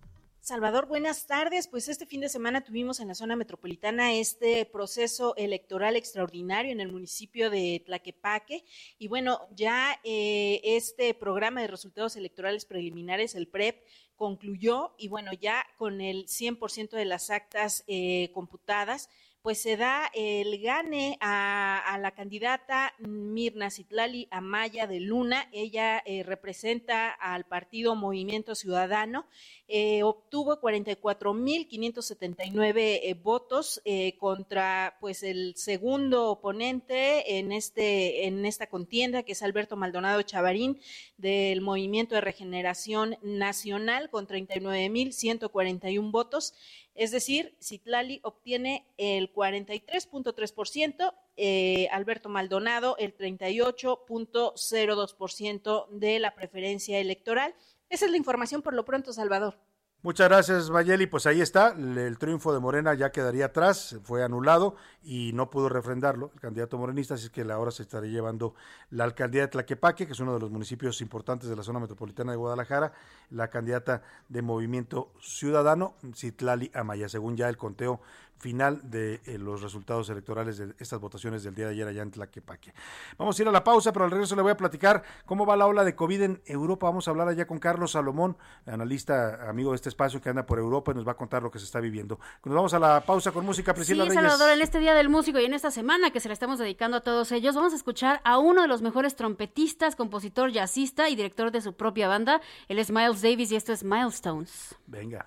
Salvador, buenas tardes. Pues este fin de semana tuvimos en la zona metropolitana este proceso electoral extraordinario en el municipio de Tlaquepaque. Y bueno, ya eh, este programa de resultados electorales preliminares, el PREP, concluyó y bueno, ya con el 100% de las actas eh, computadas, pues se da el gane a, la candidata Mirna Citlali Amaya de Luna. Ella eh, representa al partido Movimiento Ciudadano. Eh, obtuvo 44.579 eh, votos contra pues el segundo oponente en este en esta contienda que es Alberto Maldonado Chavarín del Movimiento de Regeneración Nacional con 39.141 votos. Es decir, Citlali obtiene el 43.3%, eh, Alberto Maldonado el 38.02% de la preferencia electoral. Esa es la información por lo pronto, Salvador. Muchas gracias, Mayeli. Pues ahí está, el triunfo de Morena ya quedaría atrás, fue anulado y no pudo refrendarlo el candidato morenista, así que ahora se estaría llevando la alcaldía de Tlaquepaque, que es uno de los municipios importantes de la zona metropolitana de Guadalajara, la candidata de Movimiento Ciudadano, Citlali Amaya, según ya el conteo final de eh, los resultados electorales de estas votaciones del día de ayer allá en Tlaquepaque. Vamos a ir a la pausa, pero al regreso le voy a platicar cómo va la ola de COVID en Europa. Vamos a hablar allá con Carlos Salomón, analista, amigo de este espacio que anda por Europa y nos va a contar lo que se está viviendo. Nos vamos a la pausa con música, Priscila sí, Reyes. Salvador, en este Día del Músico y en esta semana que se le estamos dedicando a todos ellos, vamos a escuchar a uno de los mejores trompetistas, compositor, jazzista y director de su propia banda. Él es Miles Davis y esto es Milestones. Venga.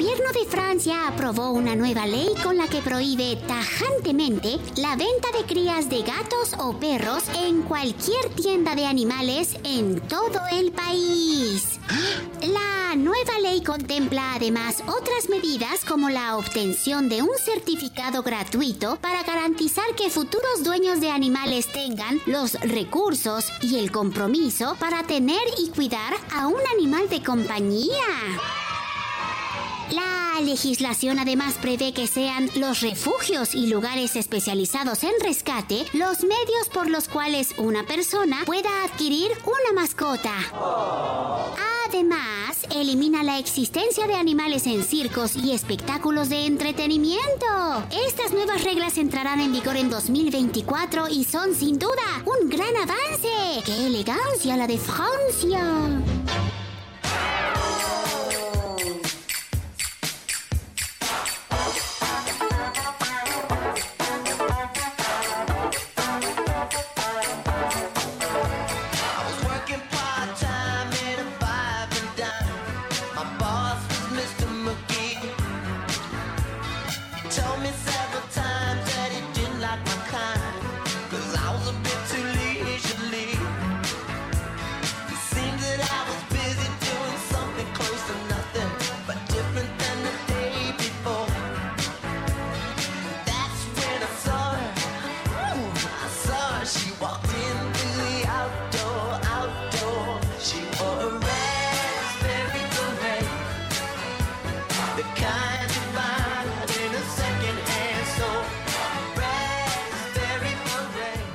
Gobierno de Francia aprobó una nueva ley con la que prohíbe tajantemente la venta de crías de gatos o perros en cualquier tienda de animales en todo el país. La nueva ley contempla además otras medidas como la obtención de un certificado gratuito para garantizar que futuros dueños de animales tengan los recursos y el compromiso para tener y cuidar a un animal de compañía. La legislación además prevé que sean los refugios y lugares especializados en rescate los medios por los cuales una persona pueda adquirir una mascota. Además, elimina la existencia de animales en circos y espectáculos de entretenimiento. Estas nuevas reglas entrarán en vigor en 2024 y son sin duda un gran avance. ¡Qué elegancia la de Francia!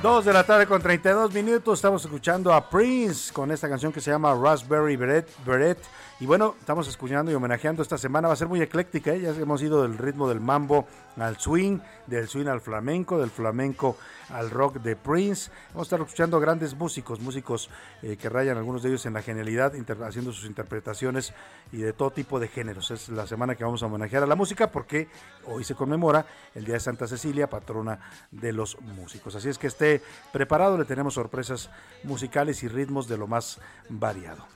2 de la tarde con 32 minutos. Estamos escuchando a Prince con esta canción que se llama Raspberry Beret. Beret y bueno, estamos escuchando y homenajeando esta semana. Va a ser muy ecléctica. ¿eh? Ya hemos ido del ritmo del mambo al swing, del swing al flamenco, del flamenco al rock de Prince. Vamos a estar escuchando grandes músicos, músicos eh, que rayan algunos de ellos en la genialidad, haciendo sus interpretaciones y de todo tipo de géneros. Es la semana que vamos a homenajear a la música porque hoy se conmemora el Día de Santa Cecilia, patrona de los músicos. Así es que esté preparado, le tenemos sorpresas musicales y ritmos de lo más variado.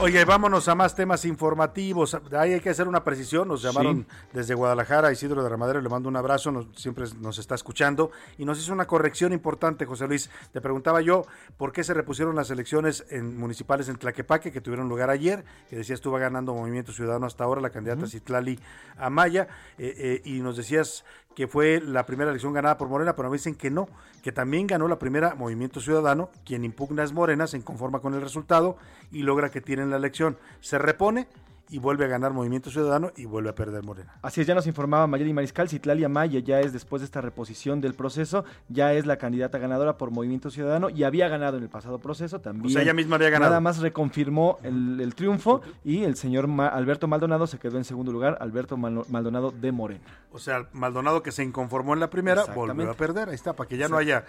Oye, vámonos a más temas informativos. Ahí hay que hacer una precisión. Nos llamaron desde Guadalajara, Isidro de Ramadero, le mando un abrazo, nos- siempre nos está escuchando. Y nos hizo una corrección importante, José Luis. Te preguntaba yo por qué se repusieron las elecciones en municipales en Tlaquepaque, que tuvieron lugar ayer, que decía estuvo ganando Movimiento Ciudadano hasta ahora, la candidata Citlali Amaya. eh, eh, y nos decías que fue la primera elección ganada por Morena, pero me dicen que no, que también ganó la primera Movimiento Ciudadano, quien impugna es Morena, se inconforma con el resultado y logra que tienen la elección. Se repone y vuelve a ganar Movimiento Ciudadano y vuelve a perder Morena. Así es, ya nos informaba Mayeli Mariscal, Citlali Amaya ya es después de esta reposición del proceso, ya es la candidata ganadora por Movimiento Ciudadano y había ganado en el pasado proceso también. O sea, ella misma había ganado. Nada más reconfirmó el, el triunfo y el señor Ma- Alberto Maldonado se quedó en segundo lugar, Alberto Mal- Maldonado de Morena. O sea, Maldonado que se inconformó en la primera, volvió a perder. Ahí está, para que ya no haya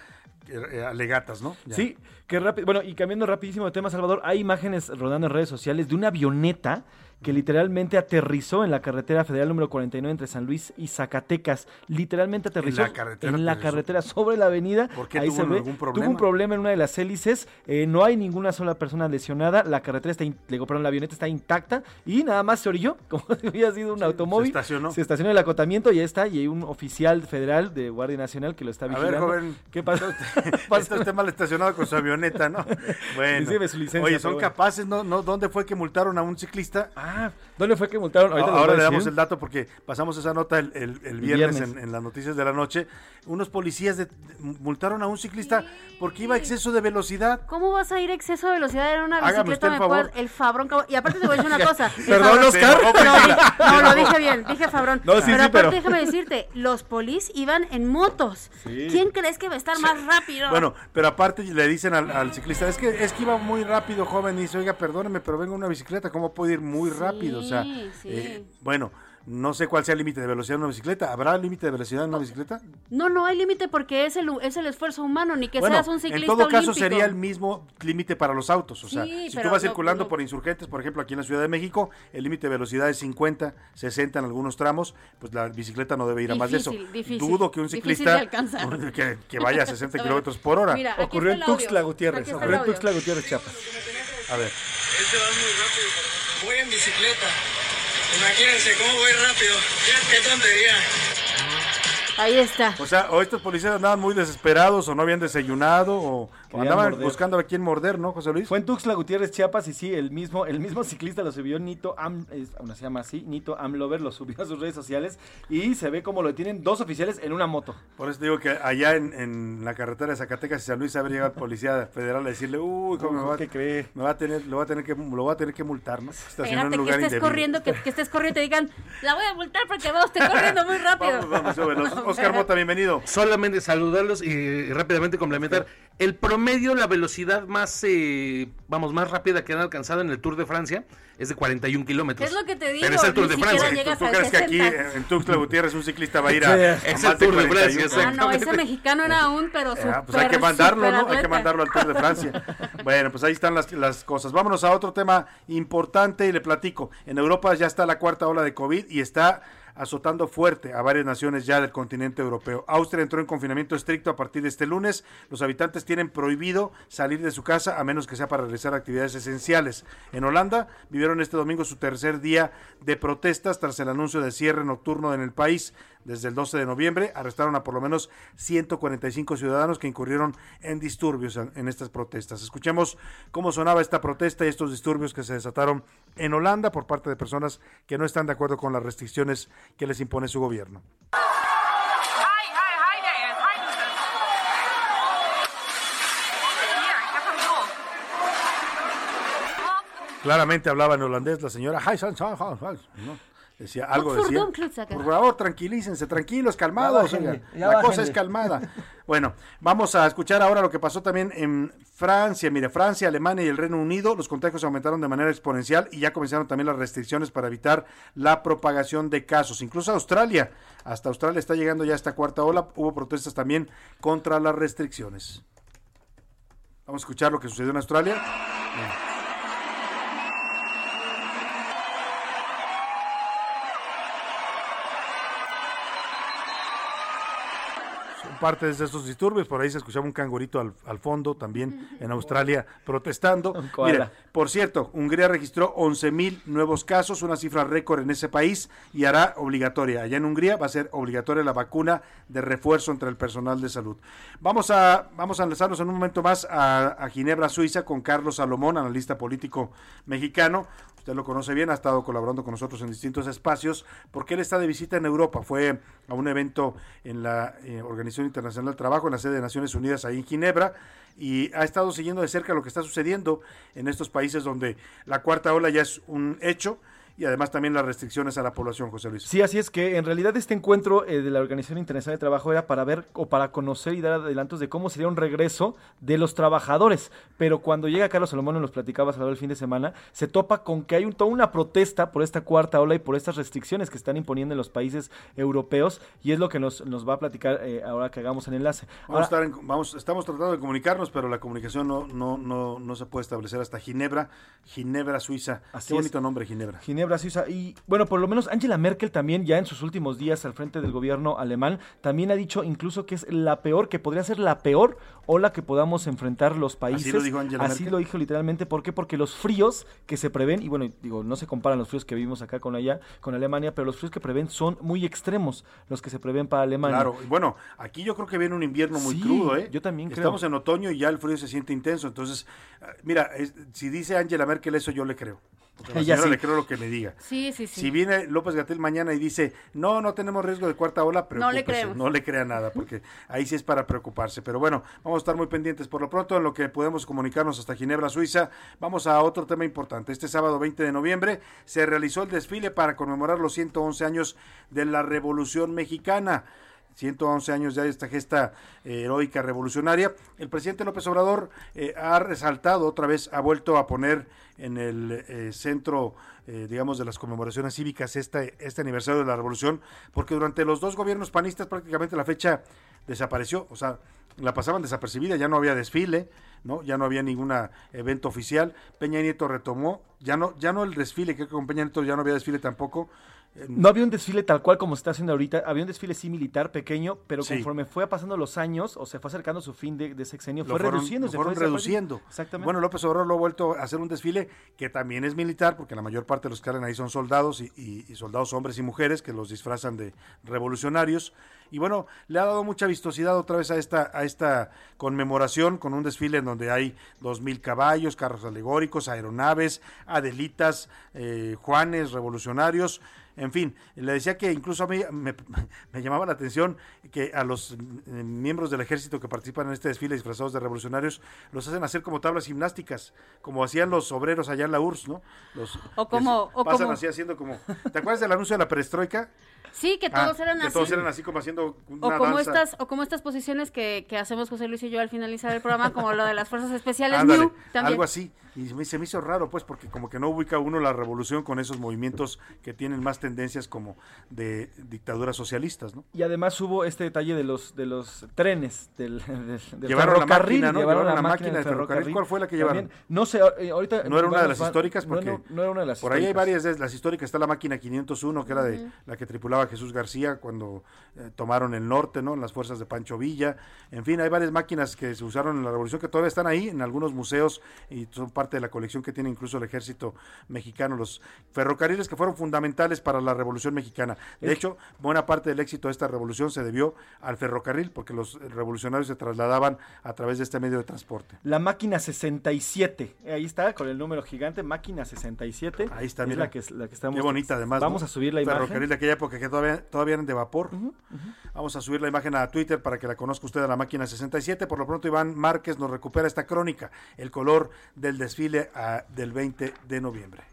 alegatas, ¿no? Ya. Sí, que rápido. Bueno, y cambiando rapidísimo de tema, Salvador, hay imágenes rodando en redes sociales de una avioneta que literalmente aterrizó en la carretera federal número 49 entre San Luis y Zacatecas. Literalmente aterrizó la carretera en la carretera sobre la avenida. ¿Por qué Ahí tuvo se ve. algún Tuvo problema? un problema en una de las hélices. eh, no hay ninguna sola persona lesionada. La carretera está, in- digo, perdón, la avioneta está intacta y nada más se orilló, como si hubiera sido un automóvil. se estacionó. Se estacionó en el acotamiento y ahí está. Y hay un oficial federal de Guardia Nacional que lo está A ver, vigilando. joven. ¿Qué pasó? Está usted mal estacionado con su avioneta, ¿no? Bueno. Sí, sí, ve su licencia, Oye, son bueno. capaces, ¿no? ¿no? ¿Dónde fue que multaron a un ciclista? Ah, ¿dónde fue que multaron? Ahorita Ahora le damos el dato porque pasamos esa nota el, el- el viernes, viernes. En, en las noticias de la noche. Unos policías de- multaron a un ciclista porque iba a exceso de velocidad. ¿Cómo vas a ir a exceso de velocidad en una Hágame bicicleta? usted el Me favor. acuerdo- el Fabrón. cabo- Y aparte te voy a decir una cosa. Perdón, Fabrón- Oscar. No, lo dije bien, dije Fabrón. No, sí, pero sí, aparte pero- déjame decirte, los polis iban en motos. Sí. ¿Quién crees que va a estar más rápido? Bueno, pero aparte le dicen al, al ciclista, es que es que iba muy rápido, joven, y dice, oiga, perdóneme, pero vengo en una bicicleta, ¿cómo puedo ir muy rápido? O sea, sí. eh, bueno, no sé cuál sea el límite de velocidad en una bicicleta. ¿Habrá límite de velocidad en una bicicleta? No, no hay límite porque es el, es el esfuerzo humano, ni que bueno, seas un ciclista en todo caso olímpico. sería el mismo límite para los autos. O sea, Sí, si tú vas lo- circulando lo- por insurgentes, por ejemplo, aquí en la Ciudad de México, el límite de velocidad es 50, 60 en algunos tramos, pues la bicicleta no debe ir a más de eso. Difícil, Dudo que un ciclista que, que vaya a 60 A ver, kilómetros por hora. mira, Ocurrió en. Tuxtla Gutiérrez. Ocurrió en. Tuxtla Gutiérrez, Chiapas. A ver. Este va muy rápido. Voy en bicicleta. Imagínense cómo voy rápido. Qué tontería. Ahí está. O sea, o estos policías andaban muy desesperados o no habían desayunado o, andaban morder. buscando a quién morder, ¿no, José Luis? Fue en Tuxtla Gutiérrez, Chiapas, y sí, el mismo, el mismo ciclista lo subió Nito Am, es- bueno, se llama así, Nito Amlover, lo subió a sus redes sociales y se ve como lo detienen dos oficiales en una moto. Por eso digo que allá en, en la carretera de Zacatecas y San Luis habría llegado policía federal a decirle, uy, ¿cómo me va, ¿Qué cree? me va a tener, lo va a tener que, lo va a tener que multar, ¿no? Estacionó en Espérate un que estés indebido. corriendo, que, que estés corriendo y te digan, la voy a multar porque veo usted corriendo muy rápido. Vamos, vamos, súbelos. Oscar Mota, bienvenido. Solamente saludarlos y, y rápidamente complementar. El promedio, la velocidad más, eh, vamos, más rápida que han alcanzado en el Tour de Francia es de 41 kilómetros. Es lo que te digo, Pero es el Tour de Francia. ¿Tú crees que aquí 60? en Tuxtla Gutiérrez un ciclista va a ir a, a Es más el Tour de 41? Francia, Ah, no, ese mexicano era un, pero súper, Ah, pues hay que mandarlo, ¿no? Hay que mandarlo al Tour de Francia. Bueno, pues ahí están las, las cosas. Vámonos a otro tema importante y le platico. En Europa ya está la cuarta ola de COVID y está azotando fuerte a varias naciones ya del continente europeo. Austria entró en confinamiento estricto a partir de este lunes. Los habitantes tienen prohibido salir de su casa a menos que sea para realizar actividades esenciales. En Holanda vivieron este domingo su tercer día de protestas tras el anuncio de cierre nocturno en el país. Desde el 12 de noviembre arrestaron a por lo menos 145 ciudadanos que incurrieron en disturbios en estas protestas. Escuchemos cómo sonaba esta protesta y estos disturbios que se desataron en Holanda por parte de personas que no están de acuerdo con las restricciones que les impone su gobierno. Claramente hablaba en holandés la señora. Decía algo decía. Por favor, tranquilícense, tranquilos, calmados. Ya bájenle, oiga, ya la cosa es calmada. Bueno, vamos a escuchar ahora lo que pasó también en Francia. Mire, Francia, Alemania y el Reino Unido, los contagios aumentaron de manera exponencial y ya comenzaron también las restricciones para evitar la propagación de casos. Incluso Australia, hasta Australia está llegando ya esta cuarta ola. Hubo protestas también contra las restricciones. Vamos a escuchar lo que sucedió en Australia. Bien. Son parte de estos disturbios. Por ahí se escuchaba un cangurito al, al fondo también en Australia protestando. Mira, por cierto, Hungría registró 11.000 nuevos casos, una cifra récord en ese país y hará obligatoria. Allá en Hungría va a ser obligatoria la vacuna de refuerzo entre el personal de salud. Vamos a, vamos a enlazarnos en un momento más a, a Ginebra, Suiza, con Carlos Salomón, analista político mexicano. Usted lo conoce bien, ha estado colaborando con nosotros en distintos espacios, porque él está de visita en Europa. Fue a un evento en la eh, Organización Internacional del Trabajo, en la sede de Naciones Unidas, ahí en Ginebra, y ha estado siguiendo de cerca lo que está sucediendo en estos países donde la cuarta ola ya es un hecho y además también las restricciones a la población, José Luis. Sí, así es que en realidad este encuentro eh, de la Organización Internacional de Trabajo era para ver o para conocer y dar adelantos de cómo sería un regreso de los trabajadores. Pero cuando llega Carlos Salomón, nos platicaba Salvador el fin de semana, se topa con que hay un, toda una protesta por esta cuarta ola y por estas restricciones que están imponiendo en los países europeos y es lo que nos, nos va a platicar eh, ahora que hagamos el enlace. Vamos a estar en- vamos, estamos tratando de comunicarnos, pero la comunicación no, no, no, no se puede establecer hasta Ginebra, Ginebra, Suiza. Así Qué es. bonito nombre, Ginebra. Ginebra, Y bueno, por lo menos Angela Merkel también ya en sus últimos días al frente del gobierno alemán, también ha dicho incluso que es la peor, que podría ser la peor ola que podamos enfrentar los países. lo dijo Angela Así Merkel? lo dijo literalmente. ¿Por qué? Porque los fríos que se prevén, y bueno, digo, no se comparan los fríos que vivimos acá con allá, con Alemania, pero los fríos que prevén son muy extremos, los que se prevén para Alemania. Claro, y bueno, aquí yo creo que viene un invierno muy Sí, crudo, ¿eh? yo también creo. Estamos en otoño y ya el frío se siente intenso, entonces, ah, mira, es- si dice Angela Merkel eso, yo le creo. Porque a la Ella señora sí. le creo lo que me diga. Sí, sí, sí. Si viene López Gatel mañana y dice, no, no tenemos riesgo de cuarta ola, No le preocúpese, creemos. no le crea nada, porque ahí sí es para preocuparse. Pero bueno, vamos a estar muy pendientes. Por lo pronto, en lo que podemos comunicarnos hasta Ginebra, Suiza, vamos a otro tema importante. Este sábado 20 de noviembre se realizó el desfile para conmemorar los 111 años de la Revolución Mexicana. 111 años ya de esta gesta eh, heroica revolucionaria. El presidente López Obrador eh, ha resaltado otra vez, ha vuelto a poner en el eh, centro, digamos, de las conmemoraciones cívicas este, este aniversario de la revolución, porque durante los dos gobiernos panistas prácticamente la fecha desapareció, o sea, la pasaban desapercibida, ya no había desfile, ¿no? Ya no había ningún evento oficial. Peña Nieto retomó, ya no, ya no el desfile, creo que con Peña Nieto ya no había desfile tampoco. No había un desfile tal cual como se está haciendo ahorita, había un desfile sí militar pequeño, pero Sí. conforme fue pasando los años o se fue acercando su fin de, de sexenio, lo fue fueron, reduciendo, lo se fueron fue reduciendo. Exactamente. Bueno, López Obrador lo ha vuelto a hacer un desfile que también es militar, porque la mayor parte de los que salen ahí son soldados y, y- y soldados hombres y mujeres que los disfrazan de revolucionarios. Y bueno, le ha dado mucha vistosidad otra vez a esta, a esta conmemoración con un desfile en donde hay dos mil caballos, carros alegóricos, aeronaves, adelitas, eh, juanes, revolucionarios. En fin, le decía que incluso a mí me, me llamaba la atención que a los eh, miembros del ejército que participan en este desfile disfrazados de revolucionarios los hacen hacer como tablas gimnásticas, como hacían los obreros allá en la URSS, ¿no? Los, O como- que o pasan como- así haciendo como... ¿Te acuerdas del anuncio de la perestroika? Sí, que Ah, todos eran que así. todos eran así como haciendo una o como danza. estas o como estas posiciones que, que hacemos José Luis y yo al finalizar el programa como lo de las fuerzas especiales Ándale, New también algo así. Y se me, se me hizo raro, pues, porque como que no ubica uno la revolución con esos movimientos que tienen más tendencias como de dictaduras socialistas, ¿no? Y además hubo este detalle de los de los trenes del, del, del Llevaron la ferrocarril, máquina, ¿no? llevaron la Llevaron la máquina máquina del del ferrocarril. ¿Cuál fue la que llevaron? También, no sé, ahorita No era una de las históricas porque no, no era una de las por ahí hay varias de las históricas. Está la máquina 501, que era de la que tripulaba Jesús García cuando eh, tomaron el norte, ¿no? En las fuerzas de Pancho Villa. En fin, hay varias máquinas que se usaron en la revolución que todavía están ahí en algunos museos y son parte de la colección que tiene incluso el ejército mexicano. Los ferrocarriles que fueron fundamentales para la revolución mexicana. De hecho, buena parte del éxito de esta revolución se debió al ferrocarril porque los revolucionarios se trasladaban a través de este medio de transporte. La máquina 67, eh, ahí está con el número gigante, máquina 67. Ahí está, es mira. la que, la que estamos. Qué bonita además. Vamos ¿no? a subir la imagen. Ferrocarril de aquella época que todavía, todavía eran de vapor. Vamos a subir la imagen a Twitter para que la conozca usted a la máquina 67. Por lo pronto, Iván Márquez nos recupera esta crónica, el color del desfile desfile ah, del 20 de noviembre.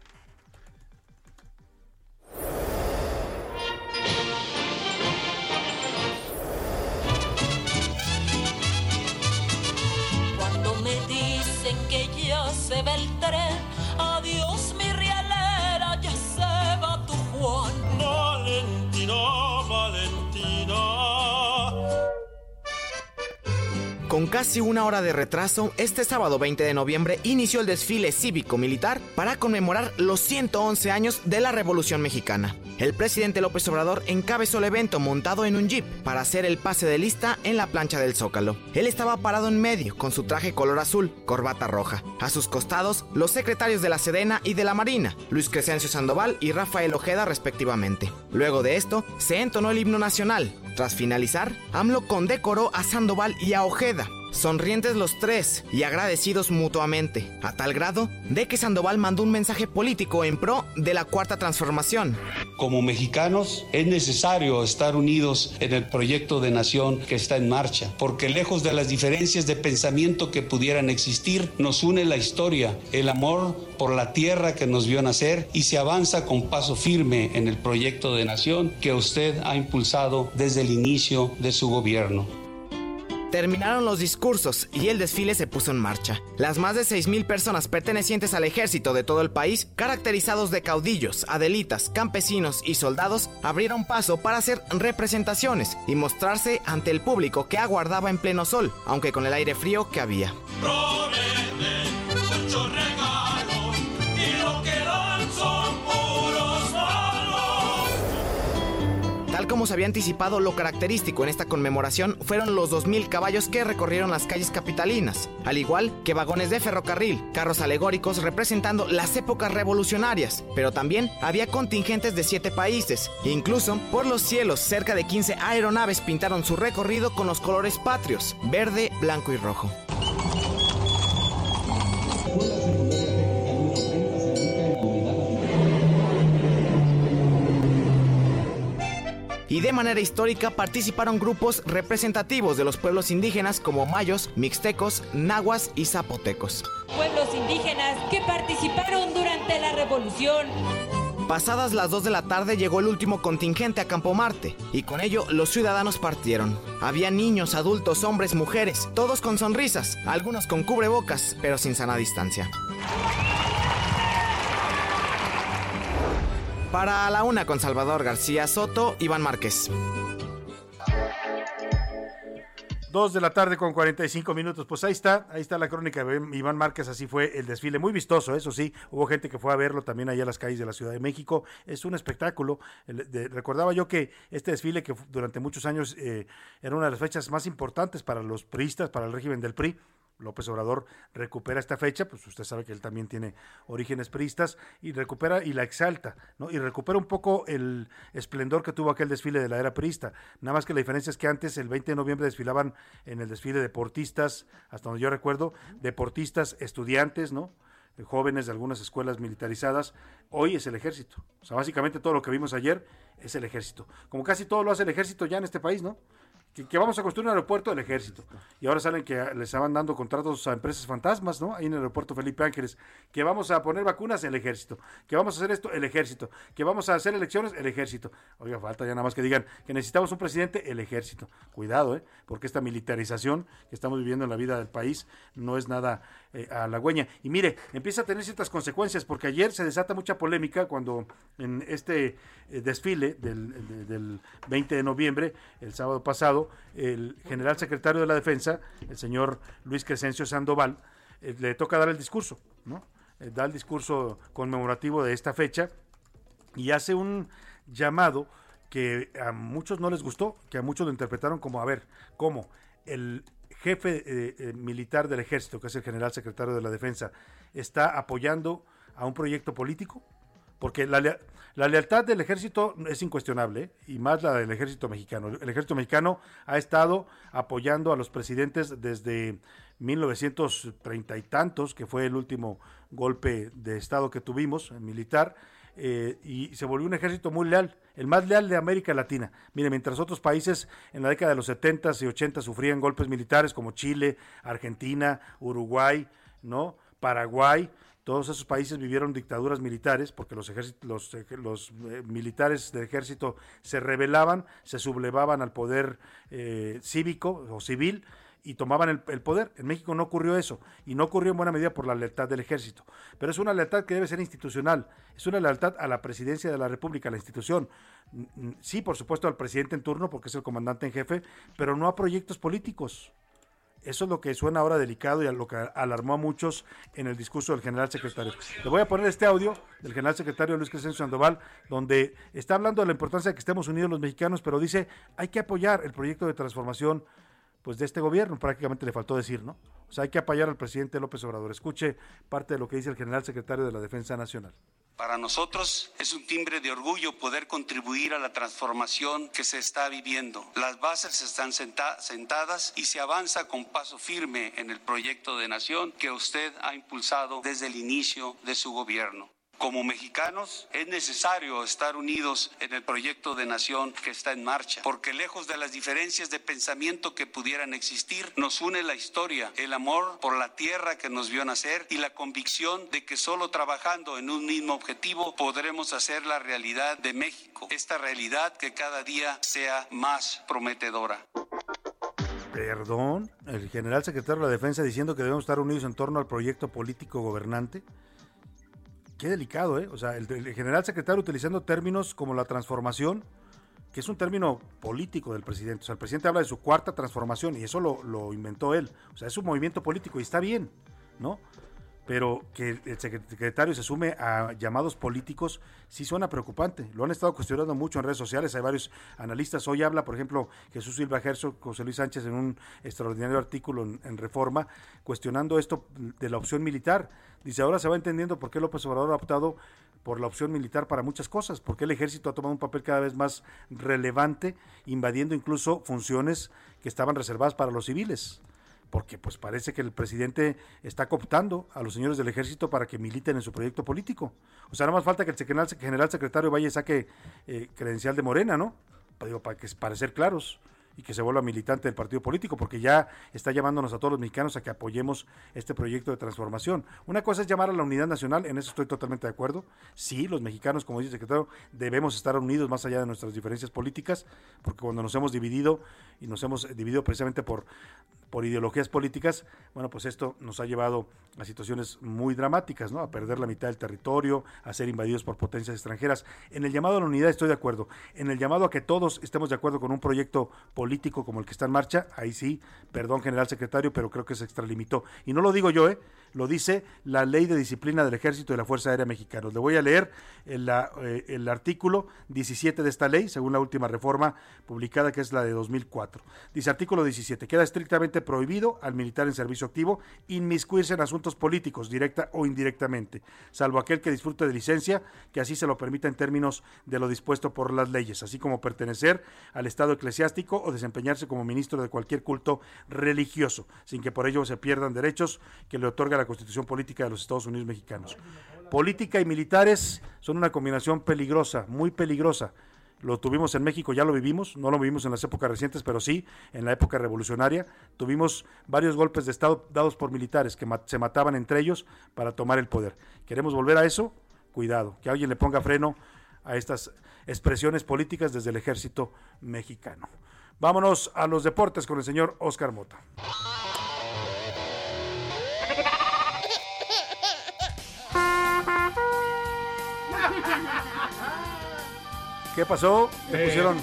Con casi una hora de retraso, este sábado 20 de noviembre inició el desfile cívico-militar para conmemorar los 111 años de la Revolución Mexicana. El presidente López Obrador encabezó el evento montado en un jeep para hacer el pase de lista en la plancha del Zócalo. Él estaba parado en medio con su traje color azul, corbata roja. A sus costados, los secretarios de la Sedena y de la Marina, Luis Crescencio Sandoval y Rafael Ojeda respectivamente. Luego de esto, se entonó el himno nacional. Tras finalizar, AMLO condecoró a Sandoval y a Ojeda, sonrientes los tres y agradecidos mutuamente, a tal grado de que Sandoval mandó un mensaje político en pro de la cuarta transformación. Como mexicanos es necesario estar unidos en el proyecto de nación que está en marcha, porque lejos de las diferencias de pensamiento que pudieran existir, nos une la historia, el amor por la tierra que nos vio nacer y se avanza con paso firme en el proyecto de nación que usted ha impulsado desde el inicio de su gobierno. Terminaron los discursos y el desfile se puso en marcha. Las más de 6.000 personas pertenecientes al ejército de todo el país, caracterizados de caudillos, adelitas, campesinos y soldados, abrieron paso para hacer representaciones y mostrarse ante el público que aguardaba en pleno sol, aunque con el aire frío que había. Como se había anticipado, lo característico en esta conmemoración fueron los 2.000 caballos que recorrieron las calles capitalinas, al igual que vagones de ferrocarril, carros alegóricos representando las épocas revolucionarias, pero también había contingentes de 7 países, e incluso por los cielos cerca de 15 aeronaves pintaron su recorrido con los colores patrios, verde, blanco y rojo. Y de manera histórica participaron grupos representativos de los pueblos indígenas como mayos, mixtecos, nahuas y zapotecos. Pueblos indígenas que participaron durante la revolución. Pasadas las 2 de la tarde llegó el último contingente a Campo Marte y con ello los ciudadanos partieron. Había niños, adultos, hombres, mujeres, todos con sonrisas, algunos con cubrebocas, pero sin sana distancia. Para la una con Salvador García Soto, Iván Márquez. Dos de la tarde con 45 minutos. Pues ahí está, ahí está la crónica de Iván Márquez. Así fue el desfile. Muy vistoso, eso sí. Hubo gente que fue a verlo también allá a las calles de la Ciudad de México. Es un espectáculo. Recordaba yo que este desfile, que durante muchos años eh, era una de las fechas más importantes para los priistas, para el régimen del PRI. López Obrador recupera esta fecha, pues usted sabe que él también tiene orígenes priistas, y recupera y la exalta, ¿no? Y recupera un poco el esplendor que tuvo aquel desfile de la era priista. Nada más que la diferencia es que antes, el 20 de noviembre, desfilaban en el desfile deportistas, hasta donde yo recuerdo, deportistas, estudiantes, ¿no? Jóvenes de algunas escuelas militarizadas. Hoy es el ejército. O sea, básicamente todo lo que vimos ayer es el ejército. Como casi todo lo hace el ejército ya en este país, ¿no? Que, vamos a construir un aeropuerto del ejército. Y ahora salen que les estaban dando contratos a empresas fantasmas, ¿no? Ahí en el aeropuerto Felipe Ángeles. Que vamos a poner vacunas, el ejército. Que vamos a hacer esto, el ejército. Que vamos a hacer elecciones, el ejército. Oiga, falta ya nada más que digan que necesitamos un presidente, el ejército. Cuidado, ¿eh? Porque esta militarización que estamos viviendo en la vida del país no es nada eh, halagüeña. Y mire, empieza a tener ciertas consecuencias, porque ayer se desata mucha polémica cuando en este eh, desfile del, de- del 20 de noviembre, el sábado pasado, el general secretario de la Defensa, el señor Luis Crescencio Sandoval, eh, le toca dar el discurso, ¿no? Eh, da el discurso conmemorativo de esta fecha y hace un llamado que a muchos no les gustó, que a muchos lo interpretaron como, a ver, ¿cómo? El jefe eh, militar del ejército, que es el general secretario de la defensa, está apoyando a un proyecto político, porque la, la lealtad del ejército es incuestionable, y más la del ejército mexicano. El ejército mexicano ha estado apoyando a los presidentes desde 1930 y tantos, que fue el último golpe de Estado que tuvimos, eh, militar, eh, y se volvió un ejército muy leal, el más leal de América Latina. Mire, mientras otros países en la década de los 70s y 80 sufrían golpes militares como Chile, Argentina, Uruguay, ¿no? Paraguay, todos esos países vivieron dictaduras militares porque los, los, los eh, militares del ejército se rebelaban, se sublevaban al poder eh, cívico o civil y tomaban el, el, poder. En México no ocurrió eso y no ocurrió en buena medida por la lealtad del ejército. Pero es una lealtad que debe ser institucional, es una lealtad a la presidencia de la República, a la institución. Sí, por supuesto, al presidente en turno porque es el comandante en jefe, pero no a proyectos políticos. Eso es lo que suena ahora delicado y lo que alarmó a muchos en el discurso del general secretario. Le voy a poner este audio del general secretario Luis Crescencio Sandoval, donde está hablando de la importancia de que estemos unidos los mexicanos, pero dice hay que apoyar el proyecto de transformación pues de este gobierno, prácticamente le faltó decir, ¿no? O sea, hay que apoyar al presidente López Obrador. Escuche parte de lo que dice el general secretario de la Defensa Nacional. Para nosotros es un timbre de orgullo poder contribuir a la transformación que se está viviendo. Las bases están sentadas y se avanza con paso firme en el proyecto de nación que usted ha impulsado desde el inicio de su gobierno. Como mexicanos es necesario estar unidos en el proyecto de nación que está en marcha, porque lejos de las diferencias de pensamiento que pudieran existir, nos une la historia, el amor por la tierra que nos vio nacer y la convicción de que solo trabajando en un mismo objetivo podremos hacer la realidad de México, esta realidad que cada día sea más prometedora. Perdón, el general secretario de la Defensa diciendo que debemos estar unidos en torno al proyecto político gobernante. Qué delicado, ¿eh? O sea, el, general secretario utilizando términos como la transformación, que es un término político del presidente. O sea, el presidente habla de su cuarta transformación y eso lo, lo inventó él. O sea, es un movimiento político y está bien, ¿no? Pero que el secretario se sume a llamados políticos sí suena preocupante. Lo han estado cuestionando mucho en redes sociales, hay varios analistas. Hoy habla, por ejemplo, Jesús Silva Gerso, José Luis Sánchez en un extraordinario artículo en, Reforma, cuestionando esto de la opción militar. Dice, ahora se va entendiendo por qué López Obrador ha optado por la opción militar para muchas cosas, porque el ejército ha tomado un papel cada vez más relevante, invadiendo incluso funciones que estaban reservadas para los civiles porque pues parece que el presidente está cooptando a los señores del ejército para que militen en su proyecto político. O sea, nada más falta que el general, general secretario y saque eh, credencial de Morena, ¿no? Digo, para, que, para ser claros y que se vuelva militante del partido político, porque ya está llamándonos a todos los mexicanos a que apoyemos este proyecto de transformación. Una cosa es llamar a la unidad nacional, en eso estoy totalmente de acuerdo. Sí, los mexicanos, como dice el secretario, debemos estar unidos más allá de nuestras diferencias políticas, porque cuando nos hemos dividido y nos hemos dividido precisamente por, por ideologías políticas, bueno, pues esto nos ha llevado a situaciones muy dramáticas, ¿no? A perder la mitad del territorio, a ser invadidos por potencias extranjeras. En el llamado a la unidad estoy de acuerdo. En el llamado a que todos estemos de acuerdo con un proyecto político, como el que está en marcha, ahí sí, perdón general secretario, pero creo que se extralimitó. Y no lo digo yo, ¿eh? lo dice la ley de disciplina del ejército y la Fuerza Aérea Mexicana. Le voy a leer el, eh, el artículo 17 de esta ley, según la última reforma publicada, que es la de 2004. Dice artículo 17, queda estrictamente prohibido al militar en servicio activo inmiscuirse en asuntos políticos, directa o indirectamente, salvo aquel que disfrute de licencia, que así se lo permita en términos de lo dispuesto por las leyes, así como pertenecer al Estado eclesiástico o desempeñarse como ministro de cualquier culto religioso, sin que por ello se pierdan derechos que le otorga la Constitución Política de los Estados Unidos Mexicanos. Política y militares son una combinación peligrosa, muy peligrosa. Lo tuvimos en México, ya lo vivimos, no lo vivimos en las épocas recientes, pero sí en la época revolucionaria. Tuvimos varios golpes de Estado dados por militares que se mataban entre ellos para tomar el poder. ¿Queremos volver a eso? Cuidado, que alguien le ponga freno a estas expresiones políticas desde el ejército mexicano. Vámonos a los deportes con el señor Oscar Mota. ¿Qué pasó? ¿Te Eh, pusieron?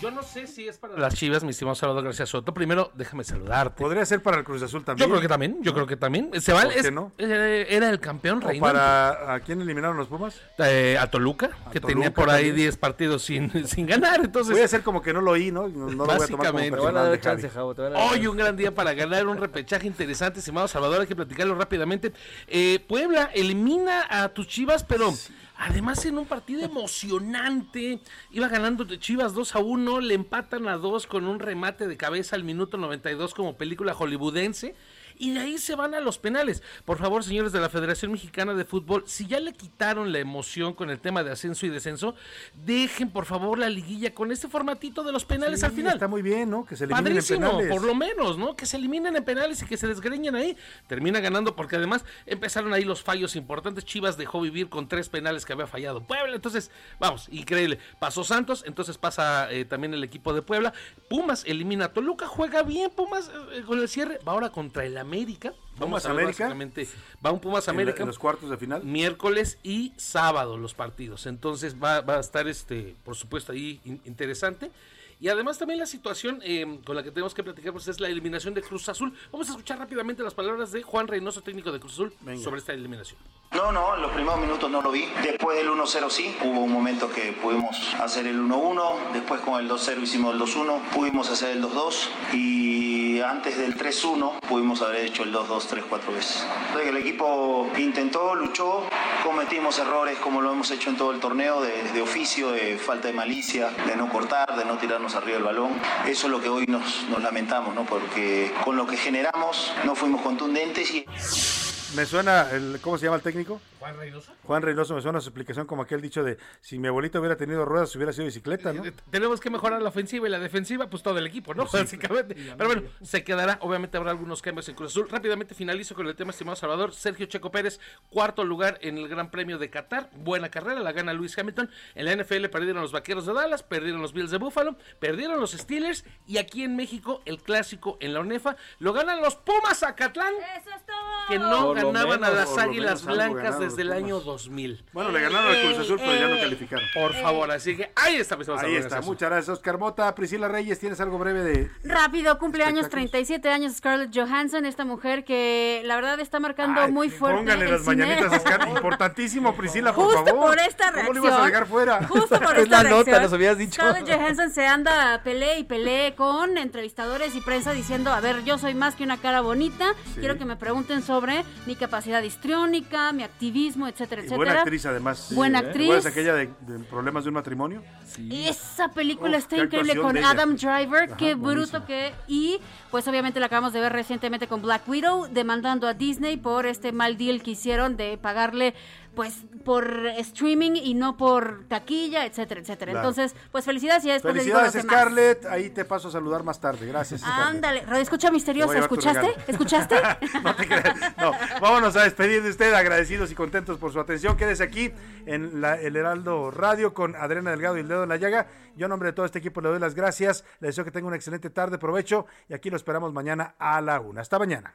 Yo no sé si es para las Chivas, mi estimado Salvador García Soto. Primero, déjame saludarte. Podría ser para el Cruz Azul también. Yo creo que también, yo creo que también. Se va, ¿Por qué es- no? era el campeón ¿O reinante. para a quién eliminaron los Pumas? Eh, a Toluca, que Toluca tenía por ahí también. 10 partidos sin, sin ganar. Entonces, Voy a hacer como que no lo oí, ¿no? No, no lo voy a tomar como. Hoy un gran día para ganar un repechaje interesante, estimado Salvador, hay que platicarlo rápidamente. Eh, Puebla elimina a tus Chivas, pero además en un partido emocionante, iba ganando Chivas 2 a 1, le empatan a 2 con un remate de cabeza al minuto 92 como película hollywoodense. Y de ahí se van a los penales. Por favor, señores de la Federación Mexicana de Fútbol, si ya le quitaron la emoción con el tema de ascenso y descenso, dejen por favor la liguilla con este formatito de los penales Sí, al final. Está muy bien, ¿no? Que se eliminen en Padrísimo, penales. por lo menos, ¿no? Que se eliminen en penales y que se desgreñen ahí. Termina ganando porque además empezaron ahí los fallos importantes. Chivas dejó vivir con tres penales que había fallado Puebla. Entonces, vamos, increíble. Pasó Santos, entonces pasa eh, también el equipo de Puebla. Pumas elimina a Toluca, juega bien Pumas eh, con el cierre. Va ahora contra el América. Vamos Pumas América. básicamente, Va un Pumas En América. en los cuartos de final. Miércoles y sábado los partidos. Entonces va, va a estar, este, por supuesto, ahí in- interesante. Y además también la situación eh, con la que tenemos que platicar pues, es la eliminación de Cruz Azul. Vamos a escuchar rápidamente las palabras de Juan Reynoso, técnico de Cruz Azul, sobre esta eliminación. No, no, en los primeros minutos no lo vi. Después del 1-0 sí. Hubo un momento que pudimos hacer el 1-1. Después con el 2-0 hicimos el 2-1. Pudimos hacer el 2-2. Y antes del 3-1 pudimos haber hecho el 2-2 3, 4 veces. Entonces, el equipo intentó, luchó. Cometimos errores como lo hemos hecho en todo el torneo, de, de oficio, de falta de malicia, de no cortar, de no tirarnos arriba del balón. Eso es lo que hoy nos, nos lamentamos, ¿no? Porque con lo que generamos no fuimos contundentes y... Me suena, el, ¿cómo se llama el técnico? Juan Reynoso. Juan Reynoso, me suena su explicación como aquel dicho de si mi abuelito hubiera tenido ruedas hubiera sido bicicleta, ¿no? Tenemos que mejorar la ofensiva y la defensiva, pues todo el equipo, ¿no? Básicamente. Pero bueno, se quedará. Obviamente habrá algunos cambios en Cruz Azul. Rápidamente finalizo con el tema, estimado Salvador. Sergio Checo Pérez, cuarto lugar en el Gran Premio de Qatar. Buena carrera, la gana Luis Hamilton. En la NFL perdieron los Vaqueros de Dallas, perdieron los Bills de Buffalo, perdieron los Steelers. Y aquí en México, el clásico en la ONEFA, lo ganan los Pumas Zacatlán. Que no Por lo ganaban a las Águilas Blancas ganaron desde el año Pumas. 2000. Bueno, le ganaron al Cruz Azul, pero ya no calificaron. Por favor, así que ahí está, mis estimados Ahí está, muchas gracias, Oscar Mota. Priscila Reyes, ¿tienes algo breve de...? Rápido, cumpleaños 37 años Scarlett Johansson, esta mujer que la verdad está marcando muy fuerte. Póngale el las cine. mañanitas Oscar. Importantísimo, Priscila, por Justo favor. por esta ¿Cómo lo ibas a reacción, dejar fuera? Justo por Es esta la nota, reacción, nos habías dicho. Scarlett Johansson se anda pelea y pelee con entrevistadores y prensa diciendo, a ver, yo soy más que una cara bonita, Sí. quiero que me pregunten sobre mi capacidad histriónica, mi activismo, etcétera, Y etcétera. buena actriz, además. Buena ¿Te actriz. acuerdas aquella de, de Problemas de un matrimonio? Esa película Uf, está increíble con. Adam Driver, Ajá, qué bruto que y pues obviamente la acabamos de ver recientemente con Black Widow demandando a Disney por este mal deal que hicieron de pagarle pues por streaming y no por taquilla, etcétera, etcétera. Claro. Entonces, pues felicidades y después les digo Felicidades, los demás. Scarlett. Ahí te paso a saludar más tarde. Gracias. Ándale, Radio Escucha Te Misteriosa, ¿escuchaste? ¿Escuchaste? no te creas. No, vámonos a despedir de usted, agradecidos y contentos por su atención. Quédese aquí en la- el Heraldo Radio con Adriana Delgado y el dedo en la llaga. Yo, en nombre de todo este equipo, le doy las gracias. Le deseo que tenga una excelente tarde, provecho. Y aquí lo esperamos mañana a la una. Hasta mañana.